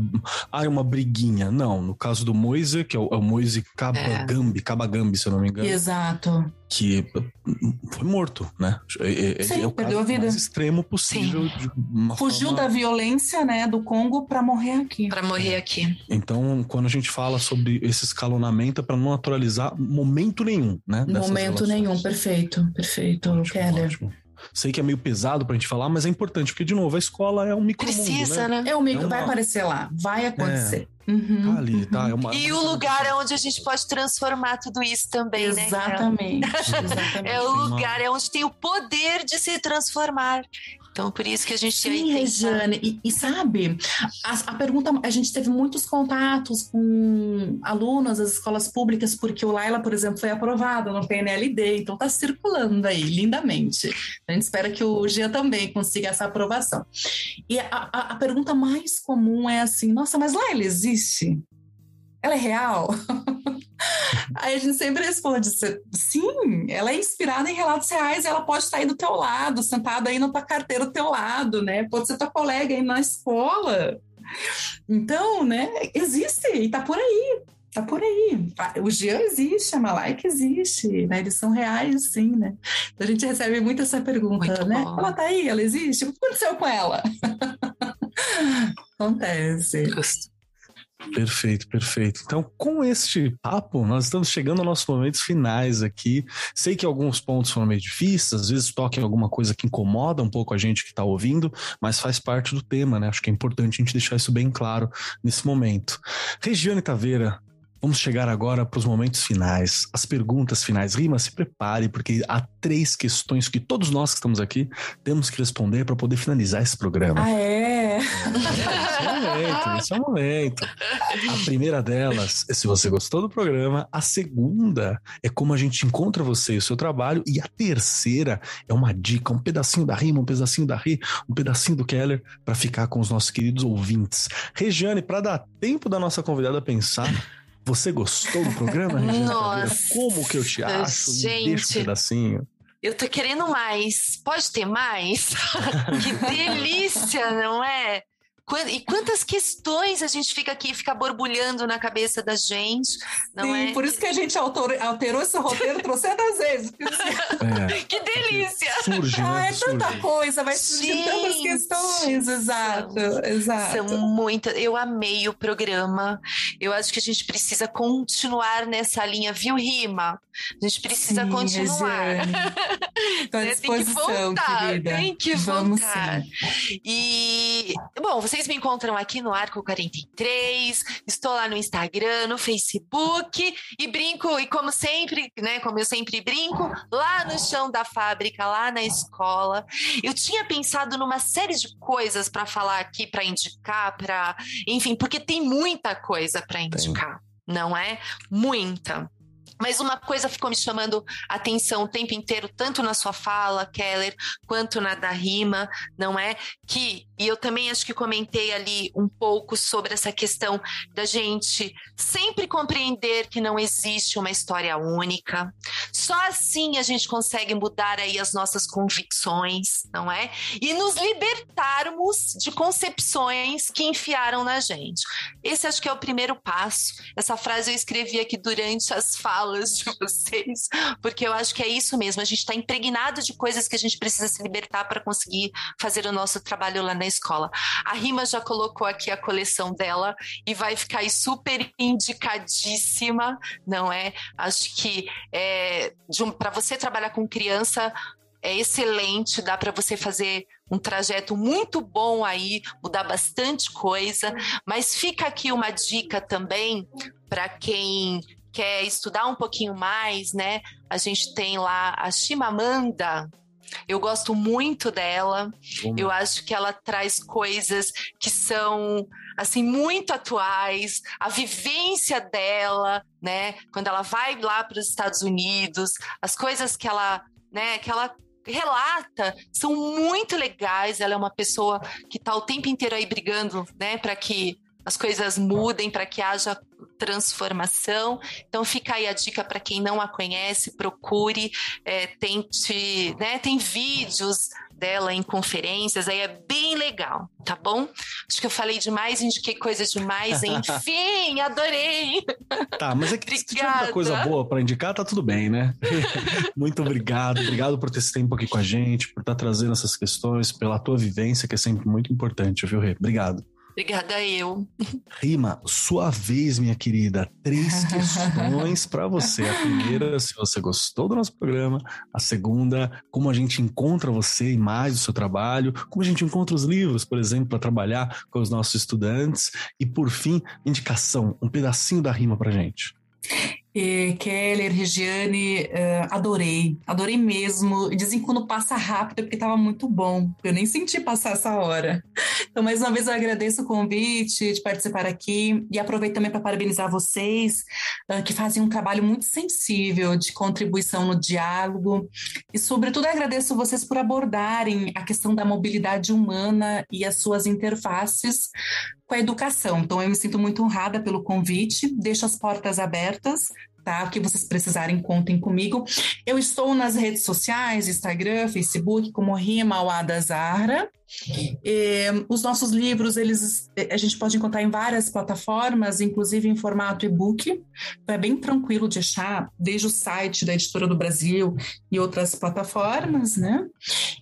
ah, é uma briguinha, não. No caso do Moise, que é o, é o Moise Kabagambi, é. Kabagambi, se eu não me engano. Exato que foi morto, né? É, é, Sim, é o perdeu a vida. mais extremo possível. Fugiu forma... da violência, né, do Congo para morrer aqui. Para morrer aqui. Então, quando a gente fala sobre esse escalonamento, é para não naturalizar momento nenhum, né? Momento relações. nenhum, perfeito, perfeito, ótimo, Keller. Ótimo. Sei que é meio pesado pra gente falar, mas é importante, porque, de novo, a escola é um micro Precisa, né? né? É um micro, é uma... vai aparecer lá, vai acontecer. É. Uhum, tá ali, tá? É uma, e o lugar é onde a gente pode transformar tudo isso também, Exatamente. né? Exatamente. é o lugar, é onde tem o poder de se transformar. Então, por isso que a gente Sim, Regiane, e, e, sabe, a, a, pergunta, a gente teve muitos contatos com alunos das escolas públicas, porque o Laila, por exemplo, foi aprovado no PNLD, então está circulando aí, lindamente. A gente espera que o Gia também consiga essa aprovação. E a, a, a pergunta mais comum é assim, nossa, mas Laila existe? Ela é real? Aí a gente sempre responde: sim, ela é inspirada em relatos reais, ela pode estar aí do teu lado, sentada aí na tua carteira do teu lado, né? Pode ser tua colega aí na escola. Então, né, existe e tá por aí. Tá por aí. O Jean existe, a Malaika existe, né? Eles são reais, sim, né? Então a gente recebe muito essa pergunta, muito né? Bom. Ela tá aí, ela existe? O que aconteceu com ela? Acontece. Justo. Perfeito, perfeito. Então, com este papo, nós estamos chegando aos nossos momentos finais aqui. Sei que alguns pontos foram meio difíceis, às vezes toquem alguma coisa que incomoda um pouco a gente que está ouvindo, mas faz parte do tema, né? Acho que é importante a gente deixar isso bem claro nesse momento. Regiane Taveira, Vamos chegar agora para os momentos finais, as perguntas finais. Rima, se prepare, porque há três questões que todos nós que estamos aqui temos que responder para poder finalizar esse programa. Ah, é? esse é o momento, esse é o momento. A primeira delas é se você gostou do programa. A segunda é como a gente encontra você e o seu trabalho. E a terceira é uma dica, um pedacinho da rima, um pedacinho da ri, um pedacinho do Keller para ficar com os nossos queridos ouvintes. Regiane, para dar tempo da nossa convidada pensar. Você gostou do programa, Regina Nossa, Como que eu te acho? Gente, deixa um pedacinho. Eu tô querendo mais. Pode ter mais? que delícia, não é? E quantas questões a gente fica aqui, fica borbulhando na cabeça da gente, não Sim, é? por isso que a gente alterou, alterou esse roteiro trocentas vezes. É. Que delícia! Surge, né? Ah, é tanta Surge. coisa, vai surgir tantas questões, exato, são, exato. São muitas, eu amei o programa, eu acho que a gente precisa continuar nessa linha, viu, Rima? A gente precisa sim, continuar. Estou à disposição, tem que voltar, querida. Tem que Vamos voltar. Sim. E, bom, vocês me encontram aqui no Arco 43, estou lá no Instagram, no Facebook e brinco, e como sempre, né, como eu sempre brinco, lá no chão da fábrica, lá na escola. Eu tinha pensado numa série de coisas para falar aqui, para indicar, para, enfim, porque tem muita coisa para indicar. Tem. Não é? Muita. Mas uma coisa ficou me chamando a atenção o tempo inteiro, tanto na sua fala, Keller, quanto na da rima, não é? Que, e eu também acho que comentei ali um pouco sobre essa questão da gente sempre compreender que não existe uma história única. Só assim a gente consegue mudar aí as nossas convicções, não é? E nos libertarmos de concepções que enfiaram na gente. Esse acho que é o primeiro passo. Essa frase eu escrevi aqui durante as falas de vocês, porque eu acho que é isso mesmo. A gente está impregnado de coisas que a gente precisa se libertar para conseguir fazer o nosso trabalho lá na escola. A Rima já colocou aqui a coleção dela e vai ficar aí super indicadíssima, não é? Acho que é, um, para você trabalhar com criança, é excelente, dá para você fazer um trajeto muito bom aí, mudar bastante coisa, mas fica aqui uma dica também para quem quer estudar um pouquinho mais, né? A gente tem lá a Chimamanda. Eu gosto muito dela. Eu acho que ela traz coisas que são assim muito atuais, a vivência dela, né? Quando ela vai lá para os Estados Unidos, as coisas que ela, né, que ela relata são muito legais. Ela é uma pessoa que está o tempo inteiro aí brigando, né, para que as coisas mudem, para que haja transformação. Então fica aí a dica para quem não a conhece, procure, é, tente, né? Tem vídeos dela em conferências, aí é bem legal, tá bom? Acho que eu falei demais, indiquei coisa demais, enfim, adorei. Tá, mas é que se tiver muita coisa boa para indicar, tá tudo bem, né? Muito obrigado, obrigado por ter esse tempo aqui com a gente, por estar tá trazendo essas questões, pela tua vivência, que é sempre muito importante, viu, Rê? Obrigado. Obrigada eu. Rima, sua vez, minha querida. Três questões para você. A primeira, se você gostou do nosso programa. A segunda, como a gente encontra você e mais do seu trabalho. Como a gente encontra os livros, por exemplo, para trabalhar com os nossos estudantes. E por fim, indicação, um pedacinho da rima para gente. E Keller, Regiane, uh, adorei, adorei mesmo. Dizem que quando passa rápido é porque estava muito bom. Eu nem senti passar essa hora. Então, mais uma vez, eu agradeço o convite de participar aqui e aproveito também para parabenizar vocês, uh, que fazem um trabalho muito sensível de contribuição no diálogo. E, sobretudo, agradeço vocês por abordarem a questão da mobilidade humana e as suas interfaces com a educação. Então, eu me sinto muito honrada pelo convite, deixo as portas abertas tá? O que vocês precisarem, contem comigo. Eu estou nas redes sociais, Instagram, Facebook, como Rima Awada Zahra. E, os nossos livros, eles a gente pode encontrar em várias plataformas, inclusive em formato e-book. Então é bem tranquilo de achar, desde o site da Editora do Brasil e outras plataformas, né?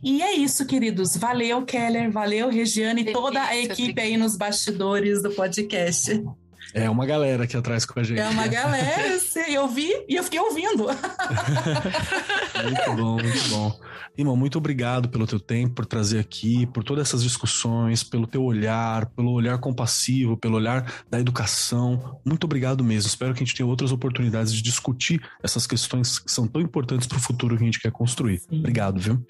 E é isso, queridos. Valeu, Keller, valeu, Regiane e toda a equipe aí nos bastidores do podcast. É uma galera aqui atrás com a gente. É uma galera, eu vi e eu fiquei ouvindo. muito bom, muito bom. Irmão, muito obrigado pelo teu tempo, por trazer aqui, por todas essas discussões, pelo teu olhar, pelo olhar compassivo, pelo olhar da educação. Muito obrigado mesmo. Espero que a gente tenha outras oportunidades de discutir essas questões que são tão importantes para o futuro que a gente quer construir. Sim. Obrigado, viu?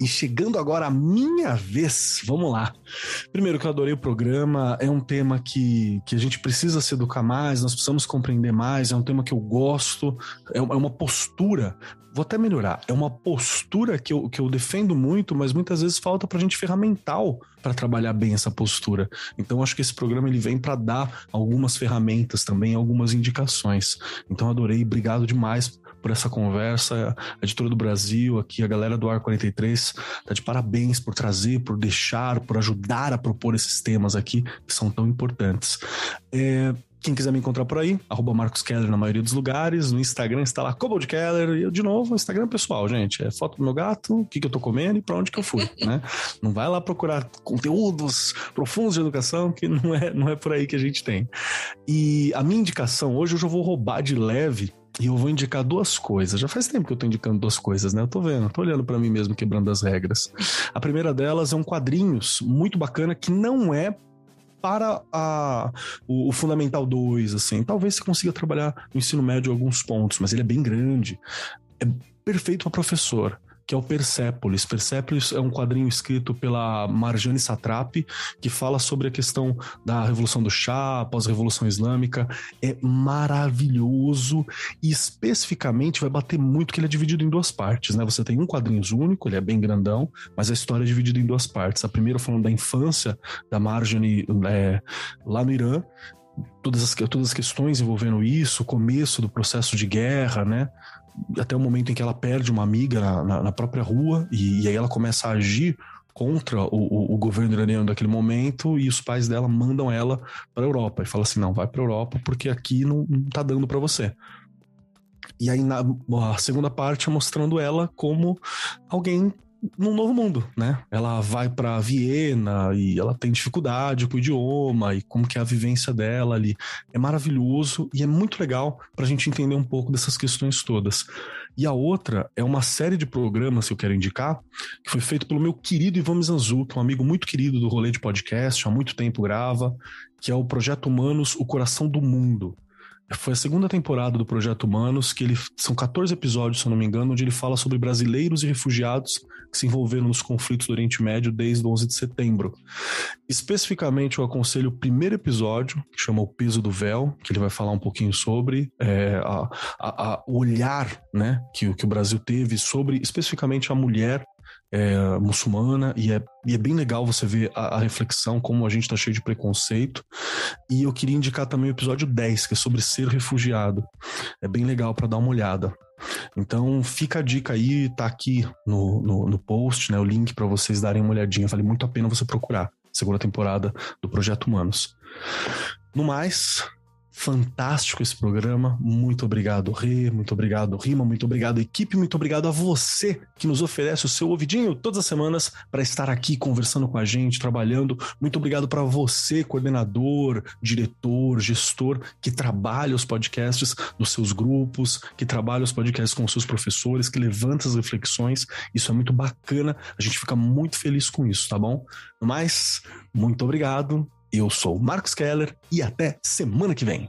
E chegando agora a minha vez, vamos lá. Primeiro que eu adorei o programa, é um tema que, que a gente precisa se educar mais, nós precisamos compreender mais, é um tema que eu gosto, é, é uma postura, vou até melhorar, é uma postura que eu, que eu defendo muito, mas muitas vezes falta pra gente ferramental para trabalhar bem essa postura. Então acho que esse programa ele vem para dar algumas ferramentas também, algumas indicações. Então adorei, obrigado demais por essa conversa. A editora do Brasil, aqui, a galera do Ar 43, tá de parabéns por trazer, por deixar, por ajudar a propor esses temas aqui que são tão importantes. É, quem quiser me encontrar por aí, arroba Marcos Keller na maioria dos lugares. No Instagram está lá Cobold Keller. E eu, de novo, Instagram pessoal, gente. É foto do meu gato, o que, que eu tô comendo e pra onde que eu fui, né? Não vai lá procurar conteúdos profundos de educação, que não é, não é por aí que a gente tem. E a minha indicação hoje, eu vou roubar de leve e eu vou indicar duas coisas. Já faz tempo que eu tô indicando duas coisas, né? Eu tô vendo, tô olhando para mim mesmo quebrando as regras. A primeira delas é um quadrinhos muito bacana que não é para a, o, o Fundamental 2, assim. Talvez você consiga trabalhar no ensino médio alguns pontos, mas ele é bem grande. É perfeito para professor que é o Persépolis. Persépolis é um quadrinho escrito pela Marjane Satrapi, que fala sobre a questão da Revolução do Chá, pós-Revolução Islâmica. É maravilhoso e especificamente vai bater muito que ele é dividido em duas partes, né? Você tem um quadrinho único, ele é bem grandão, mas a história é dividida em duas partes. A primeira falando da infância da Marjane é, lá no Irã, todas as, todas as questões envolvendo isso, o começo do processo de guerra, né? Até o momento em que ela perde uma amiga na, na, na própria rua e, e, aí ela começa a agir contra o, o, o, governo iraniano daquele momento e os pais dela mandam ela para a Europa e fala assim não vai para a Europa porque aqui não, não tá dando para você. E aí na a segunda parte é mostrando ela como alguém num novo mundo, né? Ela vai para Viena e ela tem dificuldade com o idioma e como que é a vivência dela ali. É maravilhoso e é muito legal para a gente entender um pouco dessas questões todas. E a outra é uma série de programas que eu quero indicar, que foi feito pelo meu querido Ivan Mizanzu, que é um amigo muito querido do rolê de podcast, há muito tempo grava, que é o Projeto Humanos, o Coração do Mundo. Foi a segunda temporada do Projeto Humanos, que ele são 14 episódios, se eu não me engano, onde ele fala sobre brasileiros e refugiados que se envolveram nos conflitos do Oriente Médio desde o 11 de setembro. Especificamente, eu aconselho o primeiro episódio, que chama O Peso do Véu, que ele vai falar um pouquinho sobre é, a, a, a, o olhar né, que, que o Brasil teve sobre especificamente a mulher é, muçulmana e é, e é bem legal você ver a, a reflexão, como a gente tá cheio de preconceito. E eu queria indicar também o episódio 10, que é sobre ser refugiado. É bem legal para dar uma olhada. Então fica a dica aí, tá aqui no, no, no post, né? O link para vocês darem uma olhadinha. Vale muito a pena você procurar. Segunda temporada do Projeto Humanos. No mais, Fantástico esse programa. Muito obrigado, Rê. Muito obrigado, Rima. Muito obrigado, equipe. Muito obrigado a você que nos oferece o seu ouvidinho todas as semanas para estar aqui conversando com a gente, trabalhando. Muito obrigado para você, coordenador, diretor, gestor, que trabalha os podcasts nos seus grupos, que trabalha os podcasts com os seus professores, que levanta as reflexões. Isso é muito bacana. A gente fica muito feliz com isso, tá bom? Mas, muito obrigado eu sou Marcos Keller e até semana que vem.